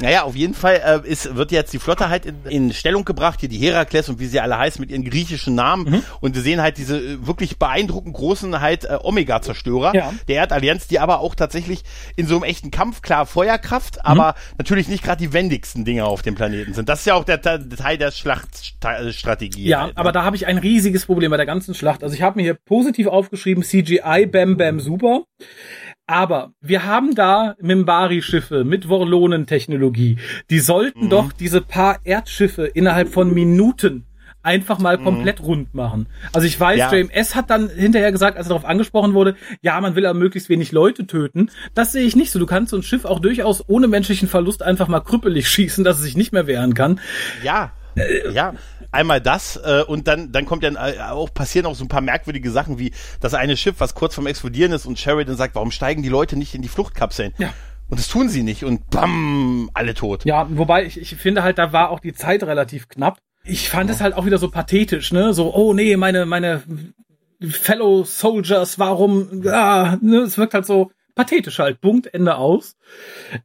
Naja, auf jeden Fall äh, ist, wird jetzt die Flotte halt in, in Stellung gebracht, hier die Herakles und wie sie alle heißen mit ihren griechischen Namen. Mhm. Und wir sehen halt diese äh, wirklich beeindruckend großen halt äh, Omega-Zerstörer Ja. der Erdallianz, die aber auch tatsächlich in so einem echten Kampf, klar Feuerkraft, aber natürlich nicht gerade die wendigsten Dinge auf dem Planeten sind. Das ist ja auch der, der Teil der Schlachtstrategie. Ja, halt, ne? aber da habe ich ein riesiges Problem bei der ganzen Schlacht. Also ich habe mir hier positiv aufgeschrieben, CGI, Bam Bam, super. Aber wir haben da Mimbari-Schiffe mit Vorlonen-Technologie. Die sollten Mhm. doch diese paar Erdschiffe innerhalb von Minuten einfach mal komplett rund machen. Also ich weiß, Mhm. Ja. JMS hat dann hinterher gesagt, als er darauf angesprochen wurde, ja, man will aber möglichst wenig Leute töten. Das sehe ich nicht so. Du kannst so ein Schiff auch durchaus ohne menschlichen Verlust einfach mal krüppelig *laughs* schießen, dass es sich nicht mehr wehren kann. Ja, ja. Einmal das äh, und dann dann kommt dann äh, auch passieren auch so ein paar merkwürdige Sachen wie das eine Schiff, was kurz vorm explodieren ist und Sheridan sagt, warum steigen die Leute nicht in die Fluchtkapseln? Ja. Und das tun sie nicht und bam, alle tot. Ja, wobei ich, ich finde halt, da war auch die Zeit relativ knapp. Ich fand es halt auch wieder so pathetisch, ne? So, oh nee, meine, meine Fellow Soldiers, warum, ah, ne? Es wirkt halt so pathetisch halt. Punkt, Ende aus.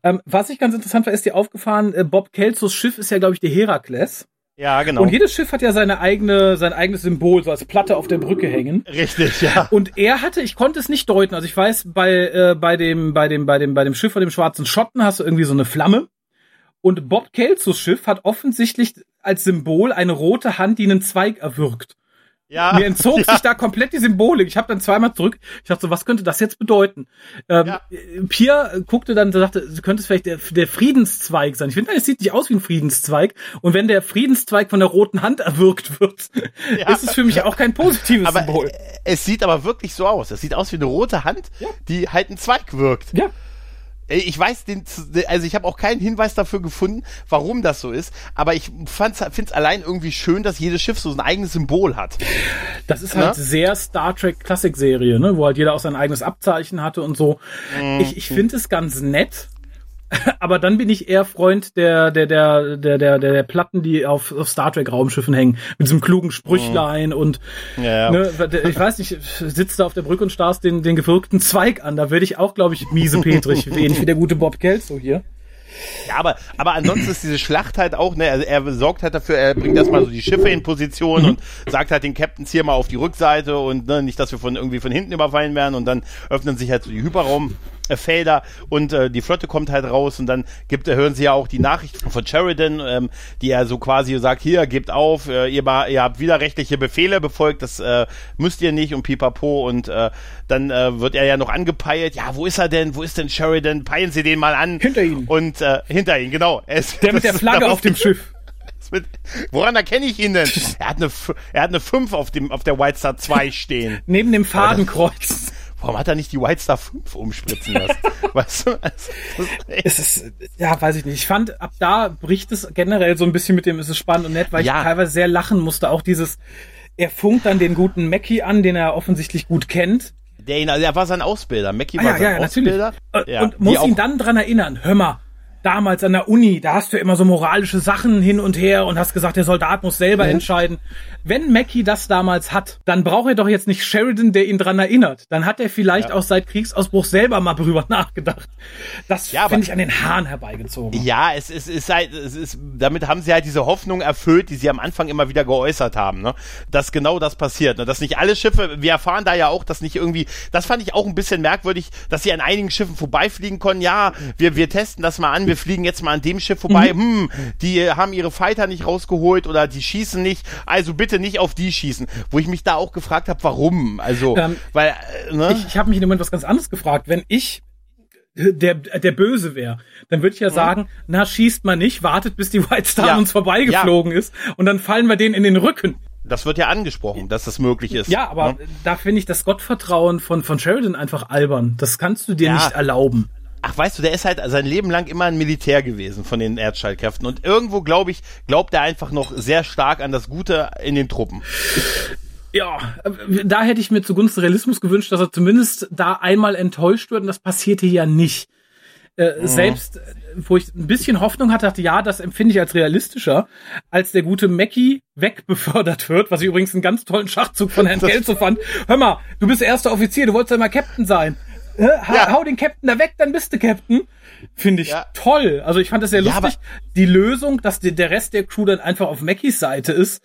Ähm, was ich ganz interessant war, ist dir aufgefahren, äh, Bob Kelsos Schiff ist ja, glaube ich, der Herakles. Ja, genau. Und jedes Schiff hat ja seine eigene, sein eigenes Symbol, so als Platte auf der Brücke hängen. Richtig, ja. Und er hatte, ich konnte es nicht deuten. Also ich weiß, bei, äh, bei dem, bei dem, bei dem, bei dem Schiff von dem schwarzen Schotten hast du irgendwie so eine Flamme. Und Bob Kelsos Schiff hat offensichtlich als Symbol eine rote Hand, die einen Zweig erwürgt. Ja. Mir entzog ja. sich da komplett die Symbolik. Ich habe dann zweimal zurück. Ich dachte so, was könnte das jetzt bedeuten? Ähm, Ja. Pierre guckte dann, sagte, könnte es vielleicht der, der Friedenszweig sein. Ich finde, es sieht nicht aus wie ein Friedenszweig. Und wenn der Friedenszweig von der roten Hand erwürgt wird, *laughs* Ja. ist es für mich auch kein positives Aber Symbol. äh, es sieht aber wirklich so aus. Es sieht aus wie eine rote Hand, die halt ein Zweig wirkt. Ja. Ich weiß den, also ich habe auch keinen Hinweis dafür gefunden, warum das so ist, aber ich finde es allein irgendwie schön, dass jedes Schiff so ein eigenes Symbol hat. Das ist halt Ne? sehr Star Trek Klassik-Serie, ne? wo halt jeder auch sein eigenes Abzeichen hatte und so. Mhm. Ich, ich finde es ganz nett. Aber dann bin ich eher Freund der, der, der, der, der, der, Platten, die auf, auf Star Trek Raumschiffen hängen. Mit diesem klugen Sprüchlein und, Mhm. Ja, ja. ne, ich weiß nicht, sitzt da auf der Brücke und starrst den, den gewirkten Zweig an. Da würde ich auch, glaube ich, miese Petrig, *laughs* ähnlich wie der gute Bob Kelso hier. Ja, aber, aber ansonsten ist diese Schlacht halt auch, ne, also er sorgt halt dafür, er bringt erstmal so die Schiffe in Position und sagt halt den Captains hier mal auf die Rückseite und ne, nicht, dass wir von irgendwie von hinten überfallen werden und dann öffnen sich halt so die Hyperraum Felder und äh, die Flotte kommt halt raus und dann gibt, hören sie ja auch die Nachricht von Sheridan, ähm, die er so quasi sagt, hier, gebt auf, äh, ihr, ihr habt widerrechtliche Befehle befolgt, das äh, müsst ihr nicht und pipapo und äh, dann äh, wird er ja noch angepeilt, ja, wo ist er denn, wo ist denn Sheridan, peilen sie den mal an. Hinter ihm. Und äh, hinter ihm, genau. *laughs* Es, der mit der Flagge auf dem Schiff. *laughs* Mit, woran erkenne ich ihn denn? *laughs* Er hat eine, er hat eine 5 auf, dem, auf der White Star 2 stehen. Neben dem Fadenkreuz. Warum hat er nicht die White Star 5 umspritzen lassen? *laughs* weißt du? Also, es ist, ja, weiß ich nicht. Ich fand, ab da bricht es generell so ein bisschen mit dem, es ist spannend und nett, weil ja. ich teilweise sehr lachen musste. Auch dieses, er funkt dann den guten Mackie an, den er offensichtlich gut kennt. Der, ihn, der war sein Ausbilder. Mackie ah, war ja, sein ja, Ausbilder. Natürlich. Ja, und muss ihn dann dran erinnern, hör mal, damals an der Uni, da hast du immer so moralische Sachen hin und her und hast gesagt, der Soldat muss selber mhm. entscheiden. Wenn Mackie das damals hat, dann braucht er doch jetzt nicht Sheridan, der ihn dran erinnert. Dann hat er vielleicht ja. auch seit Kriegsausbruch selber mal drüber *laughs* nachgedacht. Das ja, finde ich an den Haaren herbeigezogen. Ja, es ist, ist halt, es ist, damit haben sie halt diese Hoffnung erfüllt, die sie am Anfang immer wieder geäußert haben, ne? Dass genau das passiert, ne? Dass nicht alle Schiffe, wir erfahren da ja auch, dass nicht irgendwie, das fand ich auch ein bisschen merkwürdig, dass sie an einigen Schiffen vorbeifliegen konnten. Ja, wir, wir testen das mal an, wir fliegen jetzt mal an dem Schiff vorbei. Mhm. Hm, die haben ihre Fighter nicht rausgeholt oder die schießen nicht. Also bitte nicht auf die schießen. Wo ich mich da auch gefragt habe, warum? Also, ähm, weil, äh, ne? Ich, ich habe mich in dem Moment was ganz anderes gefragt. Wenn ich der, der Böse wäre, dann würde ich ja mhm. sagen, na, schießt man nicht, wartet, bis die White Star ja. uns vorbeigeflogen ja. ist und dann fallen wir denen in den Rücken. Das wird ja angesprochen, dass das möglich ist. Ja, aber ne? da finde ich das Gottvertrauen von, von Sheridan einfach albern. Das kannst du dir ja. nicht erlauben. Ach, weißt du, der ist halt sein Leben lang immer ein Militär gewesen von den Erdschallkräften. Und irgendwo, glaube ich, glaubt er einfach noch sehr stark an das Gute in den Truppen. Ja, da hätte ich mir zugunsten Realismus gewünscht, dass er zumindest da einmal enttäuscht wird und das passierte ja nicht. Äh, mhm. Selbst, wo ich ein bisschen Hoffnung hatte, dachte, ja, das empfinde ich als realistischer, als der gute Mackie wegbefördert wird, was ich übrigens einen ganz tollen Schachzug von Herrn Kelso fand. Hör mal, du bist erster Offizier, du wolltest ja mal Captain sein ha, ja. hau den Captain da weg, dann bist du Captain. Finde ich ja. toll. Also ich fand das sehr lustig. Ja, die Lösung, dass der Rest der Crew dann einfach auf Mackies Seite ist,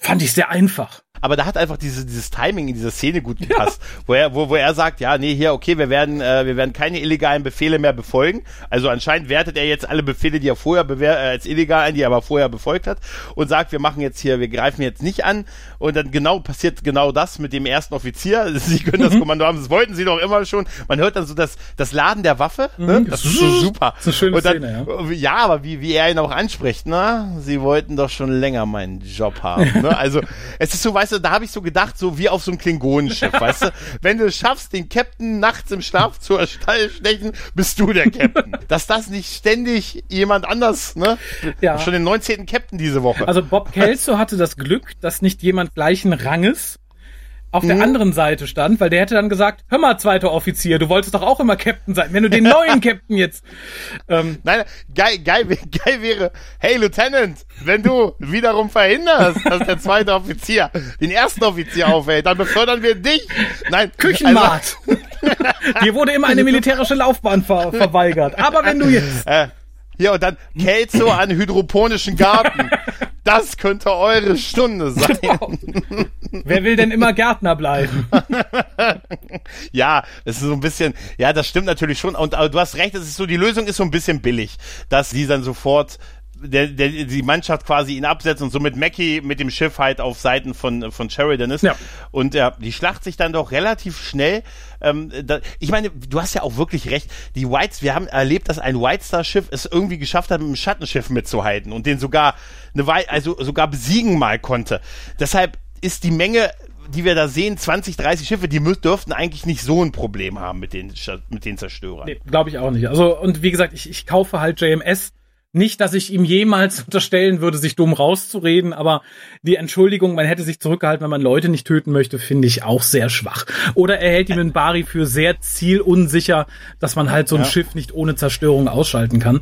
fand ich sehr einfach aber da hat einfach diese, dieses Timing in dieser Szene gut gepasst, ja. wo, er, wo, wo er sagt, ja, nee, hier, okay, wir werden, äh, wir werden keine illegalen Befehle mehr befolgen. Also anscheinend wertet er jetzt alle Befehle, die er vorher bewehr, äh, als illegal ein, die er aber vorher befolgt hat und sagt, wir machen jetzt hier, wir greifen jetzt nicht an und dann genau passiert genau das mit dem ersten Offizier. *laughs* Sie können das mhm. Kommando haben, das wollten sie doch immer schon. Man hört dann so das, das Laden der Waffe, ne? Mhm. das ist so super. Das ist eine schöne dann, Szene, ja. ja, aber wie, wie er ihn auch anspricht, ne? Sie wollten doch schon länger meinen Job haben. Ne? Also es ist so, weißt du, da habe ich so gedacht, so wie auf so einem Klingonenschiff, *laughs* weißt du? Wenn du es schaffst, den Captain nachts im Schlaf zu erstechen, *laughs* bist du der Captain. *laughs* Dass das nicht ständig jemand anders, ne? Ja. Schon den 19. Captain diese Woche. Also Bob Kelso hatte das Glück, dass nicht jemand gleichen Ranges auf der mhm. anderen Seite stand, weil der hätte dann gesagt, hör mal, zweiter Offizier, du wolltest doch auch immer Captain sein, wenn du den neuen *laughs* Captain jetzt. Ähm, Nein, geil, geil, geil wäre, hey Lieutenant, wenn du wiederum verhinderst, dass der zweite Offizier den ersten Offizier aufhält, dann befördern wir dich. Nein, Küchenmat. Also, *laughs* Dir wurde immer eine militärische Laufbahn ver verweigert. Aber wenn du jetzt. Äh, hier und dann Kelso an hydroponischen Garten. Das könnte eure Stunde sein. Genau. Wer will denn immer Gärtner bleiben? *laughs* ja, es ist so ein bisschen, ja, das stimmt natürlich schon. Und aber du hast recht, es ist so, die Lösung ist so ein bisschen billig, dass sie dann sofort der, der, die Mannschaft quasi ihn absetzt und somit Mackie mit dem Schiff halt auf Seiten von, von Sheridan ist. Ja. Und ja, die Schlacht sich dann doch relativ schnell. Ähm, da, ich meine, du hast ja auch wirklich recht. Die Whites, wir haben erlebt, dass ein White Star Schiff es irgendwie geschafft hat, mit dem Schattenschiff mitzuhalten und den sogar eine Weile, also sogar besiegen mal konnte. Deshalb ist die Menge die wir da sehen, 20, 30 Schiffe, die dürften eigentlich nicht so ein Problem haben mit den, mit den Zerstörern. Nee, glaube ich auch nicht. Also, und wie gesagt, ich, ich kaufe halt JMS nicht, dass ich ihm jemals *laughs* unterstellen würde, sich dumm rauszureden, aber die Entschuldigung, man hätte sich zurückgehalten, wenn man Leute nicht töten möchte, finde ich auch sehr schwach. Oder er hält die Minbari für sehr zielunsicher, dass man halt so ein ja. Schiff nicht ohne Zerstörung ausschalten kann.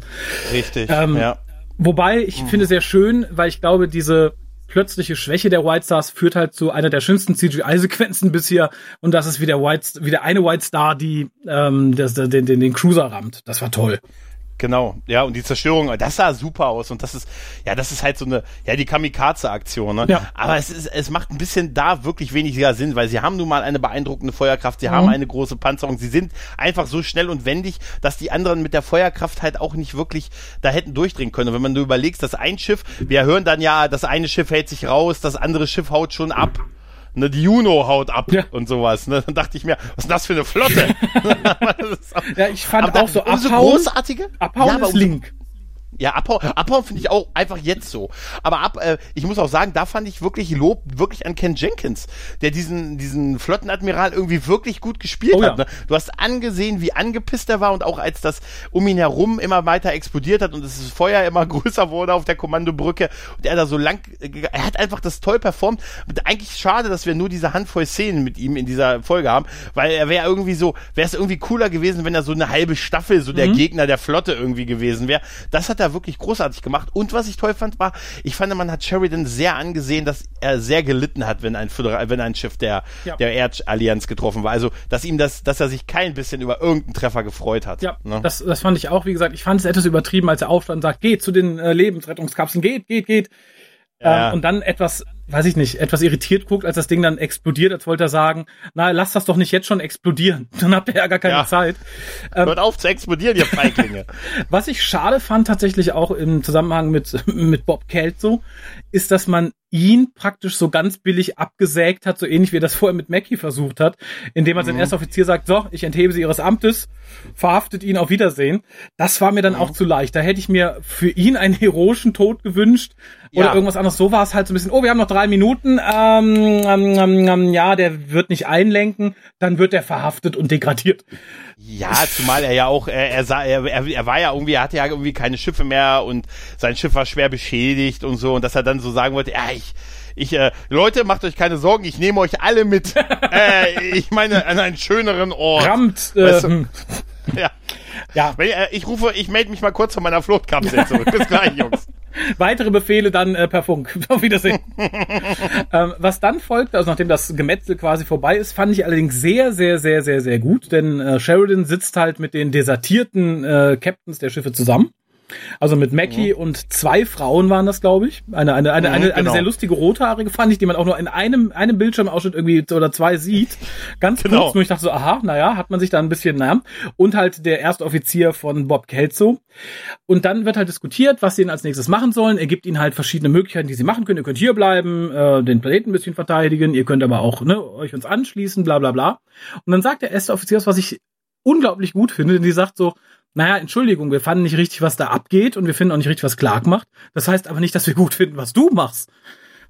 Richtig, ähm, ja. Wobei, ich finde sehr schön, weil ich glaube, diese plötzliche Schwäche der White Stars führt halt zu einer der schönsten CGI-Sequenzen bisher und das ist wie der White, wie der eine White Star, die ähm, das, den, den, den Cruiser rammt. Das war toll. Genau, ja, und die Zerstörung, das sah super aus und das ist, ja, das ist halt so eine, ja, die Kamikaze-Aktion, ne? Ja. Aber es ist, es macht ein bisschen da wirklich weniger Sinn, weil sie haben nun mal eine beeindruckende Feuerkraft, sie haben eine große Panzerung, sie sind einfach so schnell und wendig, dass die anderen mit der Feuerkraft halt auch nicht wirklich da hätten durchdringen können. Und wenn man nur überlegst, dass ein Schiff, wir hören dann ja, das eine Schiff hält sich raus, das andere Schiff haut schon ab. Ne, die Juno haut ab Ja. und sowas. Ne? Dann dachte ich mir, was ist das für eine Flotte? *laughs* *laughs* Auch- Ja, ich fand auch so abhauen. großartige. Abhauen ja, ist Link. Ja, abhauen, abhauen finde ich auch einfach jetzt so. Aber ab, äh, ich muss auch sagen, da fand ich wirklich Lob wirklich an Ken Jenkins, der diesen, diesen Flottenadmiral irgendwie wirklich gut gespielt Oh hat. Ne? Du hast angesehen, wie angepisst er war und auch als das um ihn herum immer weiter explodiert hat und das Feuer immer *laughs* größer wurde auf der Kommandobrücke und er da so lang, äh, er hat einfach das toll performt. Und eigentlich schade, dass wir nur diese Handvoll Szenen mit ihm in dieser Folge haben, weil er wäre irgendwie so, wäre es irgendwie cooler gewesen, wenn er so eine halbe Staffel so der Gegner der Flotte irgendwie gewesen wäre. Das hat er wirklich großartig gemacht. Und was ich toll fand, war, ich fand, man hat Sheridan sehr angesehen, dass er sehr gelitten hat, wenn ein, Föderal, wenn ein Schiff der, Ja. der Erdallianz getroffen war. Also, dass ihm das, dass er sich kein bisschen über irgendeinen Treffer gefreut hat. Ja, ne? das, das fand ich auch, wie gesagt, ich fand es etwas übertrieben, als er aufstand und sagt, geht zu den äh, Lebensrettungskapseln, geht, geht, geht. Ja. Ähm, und dann etwas, weiß ich nicht, etwas irritiert guckt, als das Ding dann explodiert, als wollte er sagen, na, lass das doch nicht jetzt schon explodieren. *laughs* Dann habt ihr ja gar keine Ja. Zeit. Hört auf zu explodieren, ihr Feiglinge. *laughs* Was ich schade fand, tatsächlich auch im Zusammenhang mit, *laughs* mit Bob Kelso, ist, dass man ihn praktisch so ganz billig abgesägt hat, so ähnlich wie er das vorher mit Mackie versucht hat, indem man Mhm. sein erster Offizier sagt, so, ich enthebe sie ihres Amtes, verhaftet ihn auf Wiedersehen. Das war mir Mhm. dann auch zu leicht. Da hätte ich mir für ihn einen heroischen Tod gewünscht oder Ja. irgendwas anderes. So war es halt so ein bisschen, oh, wir haben noch drei Minuten, ähm, ähm, ähm, ähm, ja, der wird nicht einlenken, dann wird er verhaftet und degradiert. Ja, zumal er ja auch, er, er, sah, er, er, er war ja irgendwie, er hatte ja irgendwie keine Schiffe mehr und sein Schiff war schwer beschädigt und so und dass er dann so sagen wollte, ja, ich, ich, äh, Leute, macht euch keine Sorgen, ich nehme euch alle mit, *laughs* äh, ich meine, an einen schöneren Ort. Rammt, äh, Weißt du? hm, Ja. ja, Wenn, äh, Ich rufe, ich melde mich mal kurz von meiner Fluchtkapsel zurück. Bis gleich, Jungs. *laughs* Weitere Befehle dann äh, per Funk. *laughs* Auf Wiedersehen. ähm, was dann folgte, also nachdem das Gemetzel quasi vorbei ist, fand ich allerdings sehr, sehr, sehr, sehr, sehr gut, denn äh, Sheridan sitzt halt mit den desertierten äh, Captains der Schiffe zusammen. Also mit Mackie und zwei Frauen waren das, glaube ich. Eine, eine, eine, Mhm, eine, eine genau. sehr lustige rothaarige fand ich, die man auch nur in einem, einem Bildschirmausschnitt irgendwie oder zwei sieht. Ganz Genau. kurz, nur ich dachte so, aha, naja, hat man sich da ein bisschen, naja. Und halt der erste Offizier von Bob Kelso. Und dann wird halt diskutiert, was sie denn als nächstes machen sollen. Er gibt ihnen halt verschiedene Möglichkeiten, die sie machen können. Ihr könnt hier bleiben, äh, den Planeten ein bisschen verteidigen, ihr könnt aber auch ne, euch uns anschließen, bla bla bla. Und dann sagt der erste Offizier, was ich unglaublich gut finde, denn die sagt so, naja, Entschuldigung, wir fanden nicht richtig, was da abgeht und wir finden auch nicht richtig, was Clark macht. Das heißt aber nicht, dass wir gut finden, was du machst.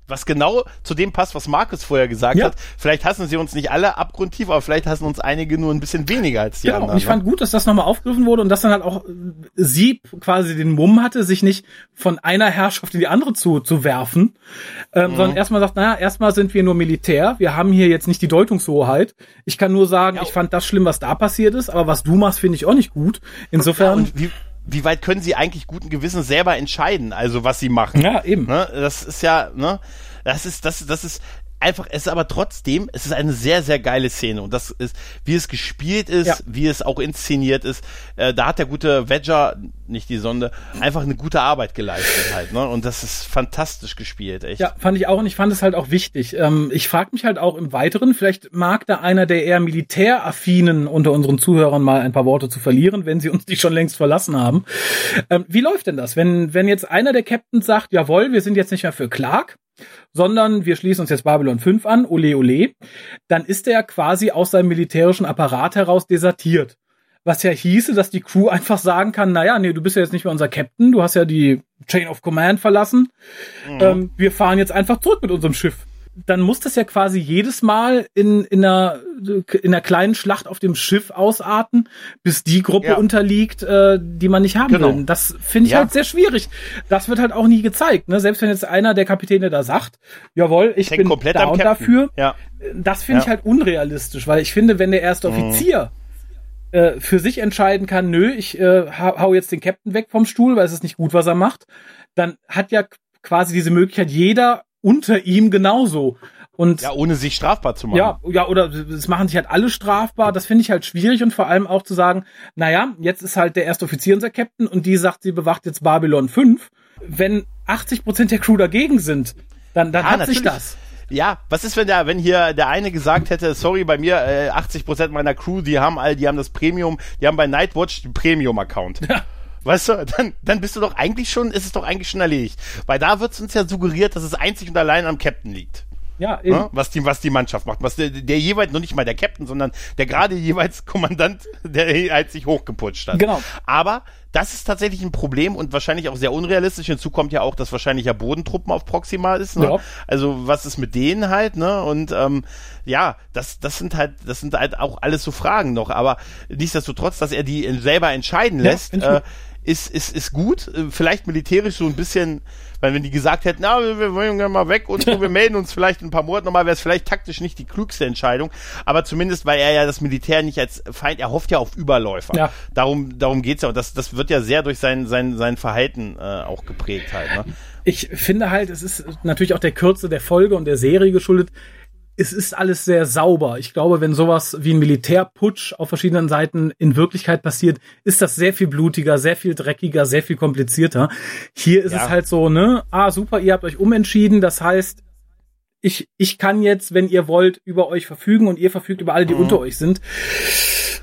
Was genau zu dem passt, was Markus vorher gesagt Ja. hat. Vielleicht hassen sie uns nicht alle abgrundtief, aber vielleicht hassen uns einige nur ein bisschen weniger als die Genau, anderen. und ich ne? fand gut, dass das nochmal aufgegriffen wurde und dass dann halt auch äh, sie quasi den Mumm hatte, sich nicht von einer Herrschaft in die andere zu, zu werfen, ähm, sondern erstmal sagt, naja, erstmal sind wir nur Militär, wir haben hier jetzt nicht die Deutungshoheit. Ich kann nur sagen, ich fand das schlimm, was da passiert ist, aber was du machst, finde ich auch nicht gut. Insofern, Und wie, weit können sie eigentlich guten Gewissens selber entscheiden, also was sie machen? ja, eben. Ne? Das ist ja, ne? Das ist, das, das ist einfach, es ist aber trotzdem, es ist eine sehr, sehr geile Szene. Und das ist, wie es gespielt ist, Ja. wie es auch inszeniert ist, äh, da hat der gute Wedger, nicht die Sonde, einfach eine gute Arbeit geleistet halt, ne? Und das ist fantastisch gespielt, echt. Ja, fand ich auch und ich fand es halt auch wichtig. Ähm, ich frage mich halt auch im Weiteren, vielleicht mag da einer der eher militäraffinen unter unseren Zuhörern mal ein paar Worte zu verlieren, wenn sie uns die schon längst verlassen haben. Ähm, wie läuft denn das? Wenn, wenn jetzt einer der Captains sagt, jawohl, wir sind jetzt nicht mehr für Clark, sondern wir schließen uns jetzt Babylon 5 an, ole ole, dann ist er quasi aus seinem militärischen Apparat heraus desertiert. Was ja hieße, dass die Crew einfach sagen kann, naja, nee, du bist ja jetzt nicht mehr unser Captain, du hast ja die Chain of Command verlassen, ähm, wir fahren jetzt einfach zurück mit unserem Schiff. Dann muss das ja quasi jedes Mal in, in, einer, in einer kleinen Schlacht auf dem Schiff ausarten, bis die Gruppe Ja. unterliegt, äh, die man nicht haben Genau. will. Das finde ich Ja. halt sehr schwierig. Das wird halt auch nie gezeigt. Ne? Selbst wenn jetzt einer der Kapitäne da sagt, jawohl, ich Hängt bin komplett Captain. dafür, Ja. das finde ich. Mhm. halt unrealistisch, weil ich finde, wenn der erste Offizier äh, für sich entscheiden kann, nö, ich äh, hau hau jetzt den Captain weg vom Stuhl, weil es ist nicht gut, was er macht, dann hat ja quasi diese Möglichkeit jeder unter ihm genauso. Und Ja, ohne sich strafbar zu machen. ja, ja, oder es machen sich halt alle strafbar. Das finde ich halt schwierig und vor allem auch zu sagen, naja, jetzt ist halt der erste Offizier unser Captain und die sagt, sie bewacht jetzt Babylon 5. Wenn 80 Prozent der Crew dagegen sind, dann, dann Ja, hat sich natürlich. das. Ja, was ist, wenn der, wenn hier der eine gesagt hätte, sorry, bei mir äh, 80% meiner Crew, die haben all, die haben das Premium, die haben bei Nightwatch den Premium-Account. Ja. *laughs* Weißt du, dann, dann bist du doch eigentlich schon, ist es doch eigentlich schon erledigt. Weil da wird uns ja suggeriert, dass es einzig und allein am Captain liegt. Ja, eben. Ne? Was, die, was die Mannschaft macht. Was der, der jeweils, noch nicht mal der Captain, sondern der gerade jeweils Kommandant, der halt sich hochgeputscht hat. Genau. Aber das ist tatsächlich ein Problem und wahrscheinlich auch sehr unrealistisch. Hinzu kommt ja auch, dass wahrscheinlich ja Bodentruppen auf Proxima ist. Ne? Ja. Also was ist mit denen halt, ne? Und ähm, ja, das, das sind halt, das sind halt auch alles so Fragen noch. Aber nichtsdestotrotz, dass er die selber entscheiden Ja, lässt, ich äh. Ist, ist, ist gut. Äh, Vielleicht militärisch so ein bisschen, weil wenn die gesagt hätten, na, wir, wollen gerne mal weg und so, wir *laughs* melden uns vielleicht in ein paar Monaten nochmal, wäre es vielleicht taktisch nicht die klügste Entscheidung. Aber zumindest, weil er ja das Militär nicht als Feind, er hofft ja auf Überläufer. Ja. Darum, darum geht's ja. Und das, das wird ja sehr durch sein, sein, sein Verhalten äh, auch geprägt halt. Ne? Ich finde halt, es ist natürlich auch der Kürze der Folge und der Serie geschuldet. Es ist alles sehr sauber. Ich glaube, wenn sowas wie ein Militärputsch auf verschiedenen Seiten in Wirklichkeit passiert, ist das sehr viel blutiger, sehr viel dreckiger, sehr viel komplizierter. Hier ist Ja. es halt so, ne? Ah, super, ihr habt euch umentschieden. Das heißt, ich, ich kann jetzt, wenn ihr wollt, über euch verfügen und ihr verfügt über alle, die unter euch sind.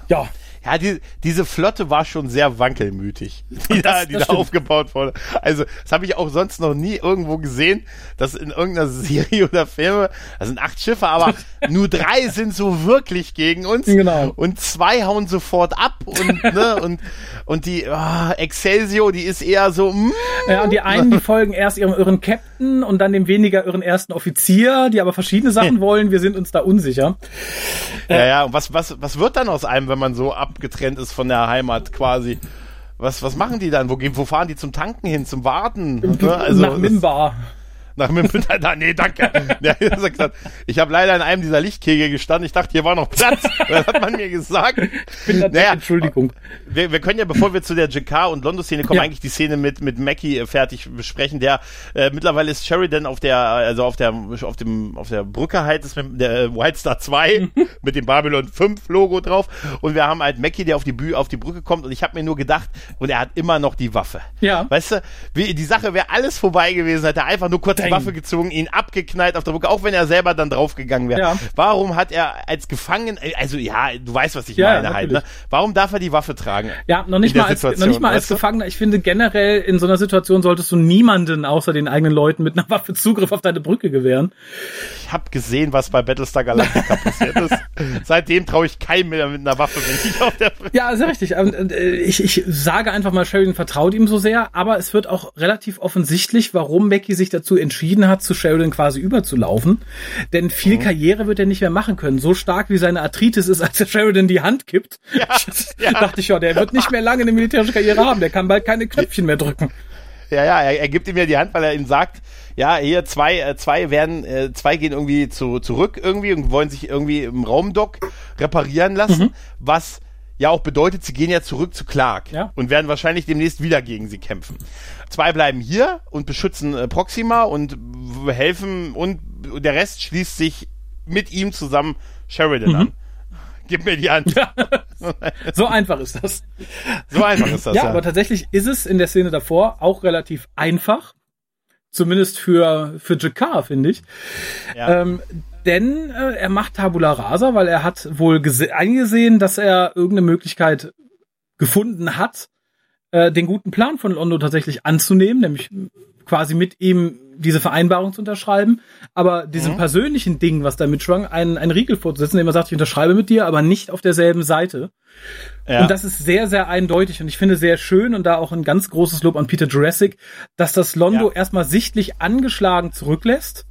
Ja, Ja, die, diese Flotte war schon sehr wankelmütig, *laughs* die, da, das die da stimmt. aufgebaut wurde. Also, das habe ich auch sonst noch nie irgendwo gesehen, dass in irgendeiner *laughs* Serie oder Filme, da sind acht Schiffe, aber *laughs* nur drei sind so wirklich gegen uns. Genau. Und zwei hauen sofort ab und, ne, und, und die ah, Excelsior, die ist eher so, mm, Ja, und die einen, die folgen erst ihrem irren Captain und dann dem weniger irren ersten Offizier, die aber verschiedene Sachen wollen. Wir sind uns da unsicher. ja, ja, und was, was, was wird dann aus einem, wenn man so abgetrennt ist von der Heimat quasi? Was, was machen die dann? Wo, gehen- wo fahren die zum Tanken hin, zum Warten? Ne? Also, Nach Mimbar. *laughs* Nach da, nee, danke. *laughs* Hat gesagt, ich habe leider in einem dieser Lichtkegel gestanden. Ich dachte, hier war noch Platz. *laughs* Das hat man mir gesagt. Bin da- Naja, Entschuldigung. wir, wir können ja, bevor wir zu der JK und Londo-Szene kommen, Ja. eigentlich die Szene mit, mit Mackie äh, fertig besprechen. Der, äh, mittlerweile ist Sheridan auf der, also auf der, auf dem, auf der Brücke halt, ist mit der äh, White Star 2 mit dem Babylon 5 Logo drauf. Und wir haben halt Mackie, der auf die Bühne, auf die Brücke kommt. Und ich habe mir nur gedacht, und er hat immer noch die Waffe. Ja. Weißt du, wie, die Sache wäre alles vorbei gewesen, hätte er einfach nur kurz die. Waffe gezogen, ihn abgeknallt auf der Brücke, auch wenn er selber dann draufgegangen wäre. Ja. Warum hat er als Gefangen, also ja, du weißt, was ich Ja, meine halt, ne? Warum darf er die Waffe tragen? Ja, noch nicht mal als, noch nicht mal als? Gefangener. Ich finde generell in so einer Situation solltest du niemanden außer den eigenen Leuten mit einer Waffe Zugriff auf deine Brücke gewähren. Ich habe gesehen, was bei Battlestar Galactica passiert ist. *laughs* Seitdem traue ich keinem mehr mit einer Waffe, wenn ich auf der Brücke. Ja, sehr richtig. Ähm, äh, Ich, ich sage einfach mal, Sheridan vertraut ihm so sehr, aber es wird auch relativ offensichtlich, warum Becky sich dazu entschieden hat, zu Sheridan quasi überzulaufen. Denn Mhm. viel Karriere wird er nicht mehr machen können. So stark wie seine Arthritis ist, als der Sheridan die Hand kippt. *laughs* ja. dachte ich ja, der wird nicht mehr lange eine militärische Karriere haben. Der kann bald keine Knöpfchen mehr drücken. Ja, ja, er, er gibt ihm ja die Hand, weil er ihm sagt, ja, hier zwei, äh, zwei werden, äh, zwei gehen irgendwie zu, zurück irgendwie und wollen sich irgendwie im Raumdock reparieren lassen, Mhm. was ja auch bedeutet, sie gehen ja zurück zu Clark Ja. und werden wahrscheinlich demnächst wieder gegen sie kämpfen. Zwei bleiben hier und beschützen äh, Proxima und helfen und der Rest schließt sich mit ihm zusammen Sheridan Mhm. an. Gib mir die Hand. *laughs* So einfach ist das. So einfach ist das. Ja, aber tatsächlich ist es in der Szene davor auch relativ einfach. Zumindest für, für Jakar, finde ich. Ja. Ähm, denn äh, er macht Tabula Rasa, weil er hat wohl gese- eingesehen, dass er irgendeine Möglichkeit gefunden hat, äh, den guten Plan von Londo tatsächlich anzunehmen, nämlich quasi mit ihm diese Vereinbarung zu unterschreiben, aber diesem Mhm. persönlichen Ding, was da mitschwang, einen, einen Riegel vorzusetzen, indem er sagt, ich unterschreibe mit dir, aber nicht auf derselben Seite. ja. Und das ist sehr, sehr eindeutig und ich finde sehr schön und da auch ein ganz großes Lob an Peter Jurassic, dass das Londo Ja. erstmal sichtlich angeschlagen zurücklässt.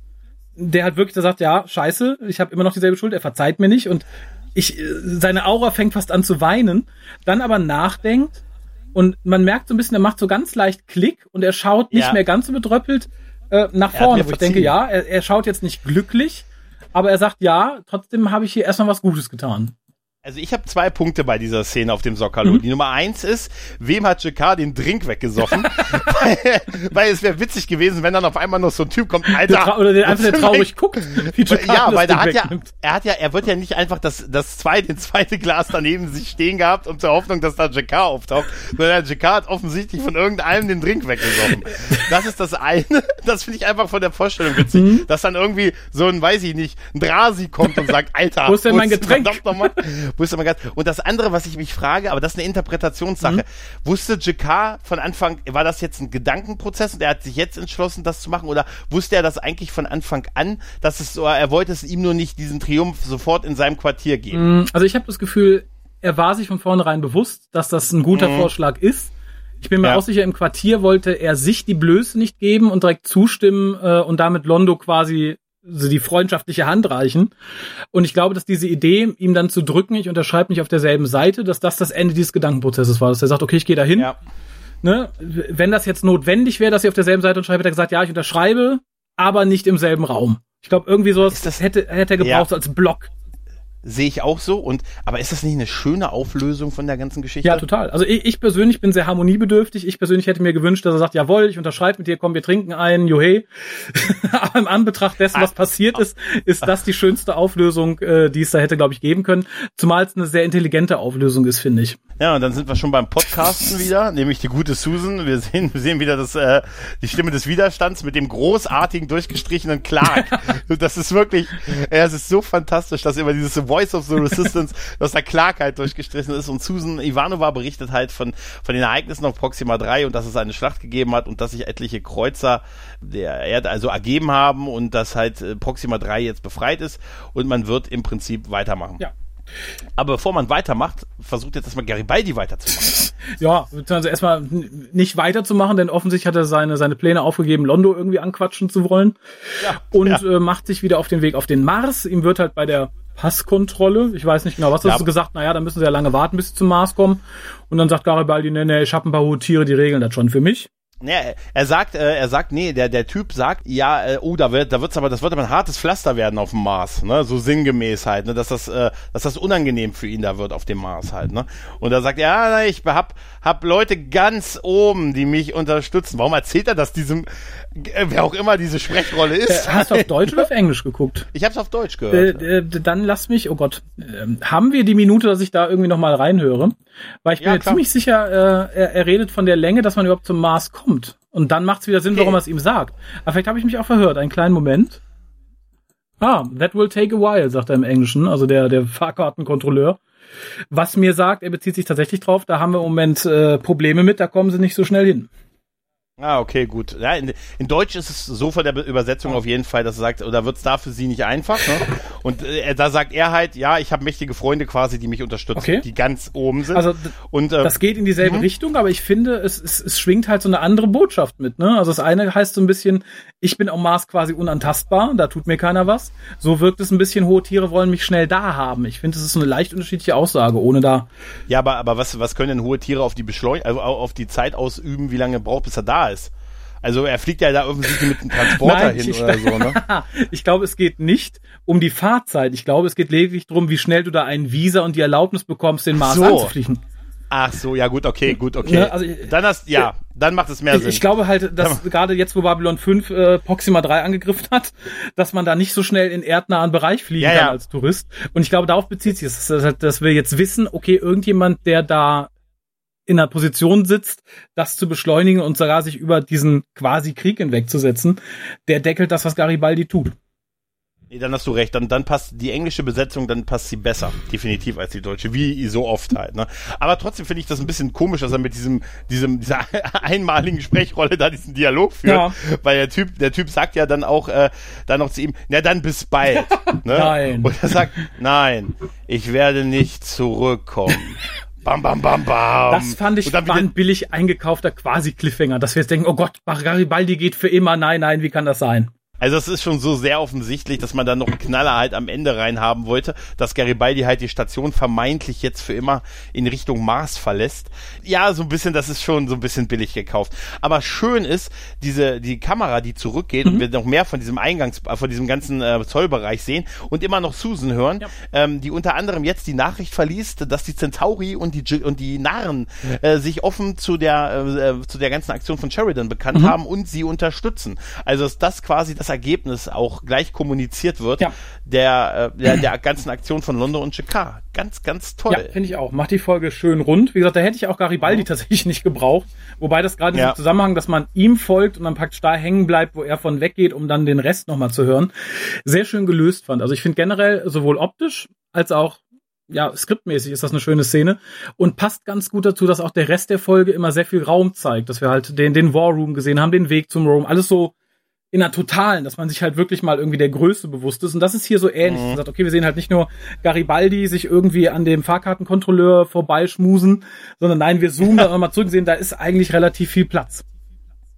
Der hat wirklich gesagt, ja, scheiße, ich habe immer noch dieselbe Schuld, er verzeiht mir nicht und ich, äh, seine Aura fängt fast an zu weinen, dann aber nachdenkt und man merkt so ein bisschen, er macht so ganz leicht Klick und er schaut nicht Ja. mehr ganz so bedröppelt äh, nach vorne, wo ich denke, ja, er, er schaut jetzt nicht glücklich, aber er sagt, ja, trotzdem habe ich hier erstmal was Gutes getan. Also ich habe zwei Punkte bei dieser Szene auf dem Sockerlo. Mhm. Die Nummer eins ist, wem hat Jakar den Drink weggesoffen? *laughs* weil, weil, es wäre witzig gewesen, wenn dann auf einmal noch so ein Typ kommt, Alter. Oder den einfach der traurig guckt. Ja, weil da hat ja, er hat ja, er wird ja nicht einfach das, das zweite, den zweite Glas daneben sich stehen gehabt, um zur Hoffnung, dass da Jakar auftaucht, sondern Jakar hat offensichtlich von irgendeinem den Drink weggesoffen. Das ist das eine. Das finde ich einfach von der Vorstellung witzig, mhm. dass dann irgendwie so ein, weiß ich nicht, ein Drasi kommt und sagt, Alter, wo ist denn mein Getränk? Wusste man ganz. Und das andere, was ich mich frage, aber das ist eine Interpretationssache. Mhm. Wusste Jakar von Anfang, war das jetzt ein Gedankenprozess und er hat sich jetzt entschlossen, das zu machen? Oder wusste er das eigentlich von Anfang an, dass es so, er wollte es ihm nur nicht diesen Triumph sofort in seinem Quartier geben? Mhm. Also ich habe das Gefühl, er war sich von vornherein bewusst, dass das ein guter mhm. Vorschlag ist. Ich bin mir ja. auch sicher, im Quartier wollte er sich die Blöße nicht geben und direkt zustimmen äh, und damit Londo quasi so die freundschaftliche Hand reichen. Und ich glaube, dass diese Idee, ihm dann zu drücken, ich unterschreibe nicht auf derselben Seite, dass das das Ende dieses Gedankenprozesses war. Dass er sagt, okay, ich gehe dahin. Ja. Ne? Wenn das jetzt notwendig wäre, dass ich auf derselben Seite unterschreibe, hätte er gesagt, ja, ich unterschreibe, aber nicht im selben Raum. Ich glaube, irgendwie sowas das, hätte, hätte er gebraucht ja. als Block sehe ich auch so. Und aber ist das nicht eine schöne Auflösung von der ganzen Geschichte? Ja, total. Also ich, ich persönlich bin sehr harmoniebedürftig. Ich persönlich hätte mir gewünscht, dass er sagt, jawohl, ich unterschreibe mit dir, komm, wir trinken einen, juhey. *laughs* aber im Anbetracht dessen, was passiert ist, ist das die schönste Auflösung, äh, die es da hätte, glaube ich, geben können. Zumal es eine sehr intelligente Auflösung ist, finde ich. Ja, und dann sind wir schon beim Podcasten wieder, nämlich die gute Susan. Wir sehen, wir sehen wieder das, äh, die Stimme des Widerstands mit dem großartigen, durchgestrichenen Clark. *laughs* das ist wirklich, ja, es ist so fantastisch, dass immer dieses Voice of the Resistance, *laughs* dass da Clark halt durchgestrichen ist und Susan Ivanova berichtet halt von, von den Ereignissen auf Proxima 3 und dass es eine Schlacht gegeben hat und dass sich etliche Kreuzer der Erde also ergeben haben und dass halt äh, Proxima 3 jetzt befreit ist und man wird im Prinzip weitermachen. Ja. Aber bevor man weitermacht, versucht jetzt erstmal Garibaldi weiterzumachen. *laughs* ja, also erstmal nicht weiterzumachen, denn offensichtlich hat er seine, seine Pläne aufgegeben, Londo irgendwie anquatschen zu wollen. Ja, und ja. Äh, macht sich wieder auf den Weg auf den Mars. Ihm wird halt bei der Passkontrolle. Ich weiß nicht genau, was ja, hast du gesagt? Naja, dann müssen sie ja lange warten, bis sie zum Mars kommen. Und dann sagt Garibaldi, nee, nee, ich habe ein paar Tiere, die regeln das schon für mich. Nee, er sagt, äh, er sagt, nee, der, der Typ sagt, ja, äh, oh, da wird, da wird's aber, das wird aber ein hartes Pflaster werden auf dem Mars, ne, so sinngemäß halt, ne, dass das, äh, dass das unangenehm für ihn da wird auf dem Mars halt, ne. Und er sagt, ja, ich hab, hab Leute ganz oben, die mich unterstützen. Warum erzählt er das diesem, äh, wer auch immer diese Sprechrolle ist? Äh, hast du auf Deutsch oder auf Englisch geguckt? Ich hab's auf Deutsch gehört. Äh, äh, dann lass mich, oh Gott, äh, haben wir die Minute, dass ich da irgendwie noch mal reinhöre? Weil ich bin ja, mir ziemlich sicher, äh, er, er redet von der Länge, dass man überhaupt zum Mars kommt. Und dann macht es wieder Sinn, okay. warum er es ihm sagt. Aber vielleicht habe ich mich auch verhört. Einen kleinen Moment. Ah, that will take a while, sagt er im Englischen, also der, der Fahrkartenkontrolleur. Was mir sagt, er bezieht sich tatsächlich drauf, da haben wir im Moment äh, Probleme mit, da kommen sie nicht so schnell hin. Ah, okay, gut. Ja, in, in Deutsch ist es so von der Übersetzung auf jeden Fall, dass er sagt, oder wird es da für sie nicht einfach? Ne? *laughs* Und äh, da sagt er halt, ja, ich habe mächtige Freunde quasi, die mich unterstützen, okay. die ganz oben sind. Also und äh, das geht in dieselbe mhm. Richtung, aber ich finde, es, es, es schwingt halt so eine andere Botschaft mit. Ne? Also das eine heißt so ein bisschen, ich bin am Mars quasi unantastbar, da tut mir keiner was. So wirkt es ein bisschen, hohe Tiere wollen mich schnell da haben. Ich finde, es ist so eine leicht unterschiedliche Aussage, ohne da. Ja, aber aber was was können denn hohe Tiere auf die Beschleunigung, also auf die Zeit ausüben, wie lange braucht bis er da ist. Also er fliegt ja da offensichtlich mit einem Transporter Nein, hin oder so, ne? *laughs* ich glaube, es geht nicht um die Fahrzeit. Ich glaube, es geht lediglich darum, wie schnell du da einen Visa und die Erlaubnis bekommst, den Mars so. anzufliegen. Ach so, ja gut, okay, gut, okay. Ja, also, dann hast, ja, dann macht es mehr Sinn. Ich glaube halt, dass gerade jetzt, wo Babylon 5 äh, Proxima 3 angegriffen hat, dass man da nicht so schnell in erdnahen Bereich fliegen ja, kann ja. als Tourist. Und ich glaube, darauf bezieht sich es, dass, dass wir jetzt wissen, okay, irgendjemand, der da in einer Position sitzt, das zu beschleunigen und sogar sich über diesen quasi Krieg hinwegzusetzen, der deckelt das, was Garibaldi tut. Nee, dann hast du recht. Dann, dann passt die englische Besetzung, dann passt sie besser, definitiv als die deutsche, wie so oft halt. Ne? Aber trotzdem finde ich das ein bisschen komisch, dass er mit diesem, diesem, *laughs* dieser einmaligen Sprechrolle da diesen Dialog führt, ja. weil der Typ, der Typ sagt ja dann auch, äh, dann noch zu ihm, na dann bis bald. *laughs* ne? Nein. Und er sagt, nein, ich werde nicht zurückkommen. Bam, bam, bam, bam. Das fand ich war ein billig eingekaufter quasi Cliffhanger, dass wir jetzt denken, oh Gott, Garibaldi geht für immer, nein, nein, wie kann das sein? Also es ist schon so sehr offensichtlich, dass man da noch einen Knaller halt am Ende rein haben wollte, dass Garibaldi halt die Station vermeintlich jetzt für immer in Richtung Mars verlässt. Ja, so ein bisschen, das ist schon so ein bisschen billig gekauft. Aber schön ist, diese, die Kamera, die zurückgeht mhm. und wir noch mehr von diesem Eingangs, äh, von diesem ganzen äh, Zollbereich sehen und immer noch Susan hören, ja. ähm, die unter anderem jetzt die Nachricht verliest, dass die Centauri und die, und die Narren äh, sich offen zu der, äh, zu der ganzen Aktion von Sheridan bekannt mhm. haben und sie unterstützen. Also ist das quasi das Ergebnis auch gleich kommuniziert wird, ja. der, äh, der, der ganzen Aktion von London und Chicago. Ganz, ganz toll. Ja, finde ich auch. Macht die Folge schön rund. Wie gesagt, da hätte ich auch Garibaldi mhm. tatsächlich nicht gebraucht. Wobei das gerade ja. im Zusammenhang, dass man ihm folgt und dann praktisch da hängen bleibt, wo er von weggeht, um dann den Rest nochmal zu hören, sehr schön gelöst fand. Also ich finde generell sowohl optisch als auch ja, skriptmäßig ist das eine schöne Szene und passt ganz gut dazu, dass auch der Rest der Folge immer sehr viel Raum zeigt, dass wir halt den, den War Room gesehen haben, den Weg zum Room, alles so in der totalen, dass man sich halt wirklich mal irgendwie der Größe bewusst ist. Und das ist hier so ähnlich. Mhm. Man sagt, okay, wir sehen halt nicht nur Garibaldi sich irgendwie an dem Fahrkartenkontrolleur vorbeischmusen, sondern nein, wir zoomen da *laughs* mal zurück sehen, da ist eigentlich relativ viel Platz.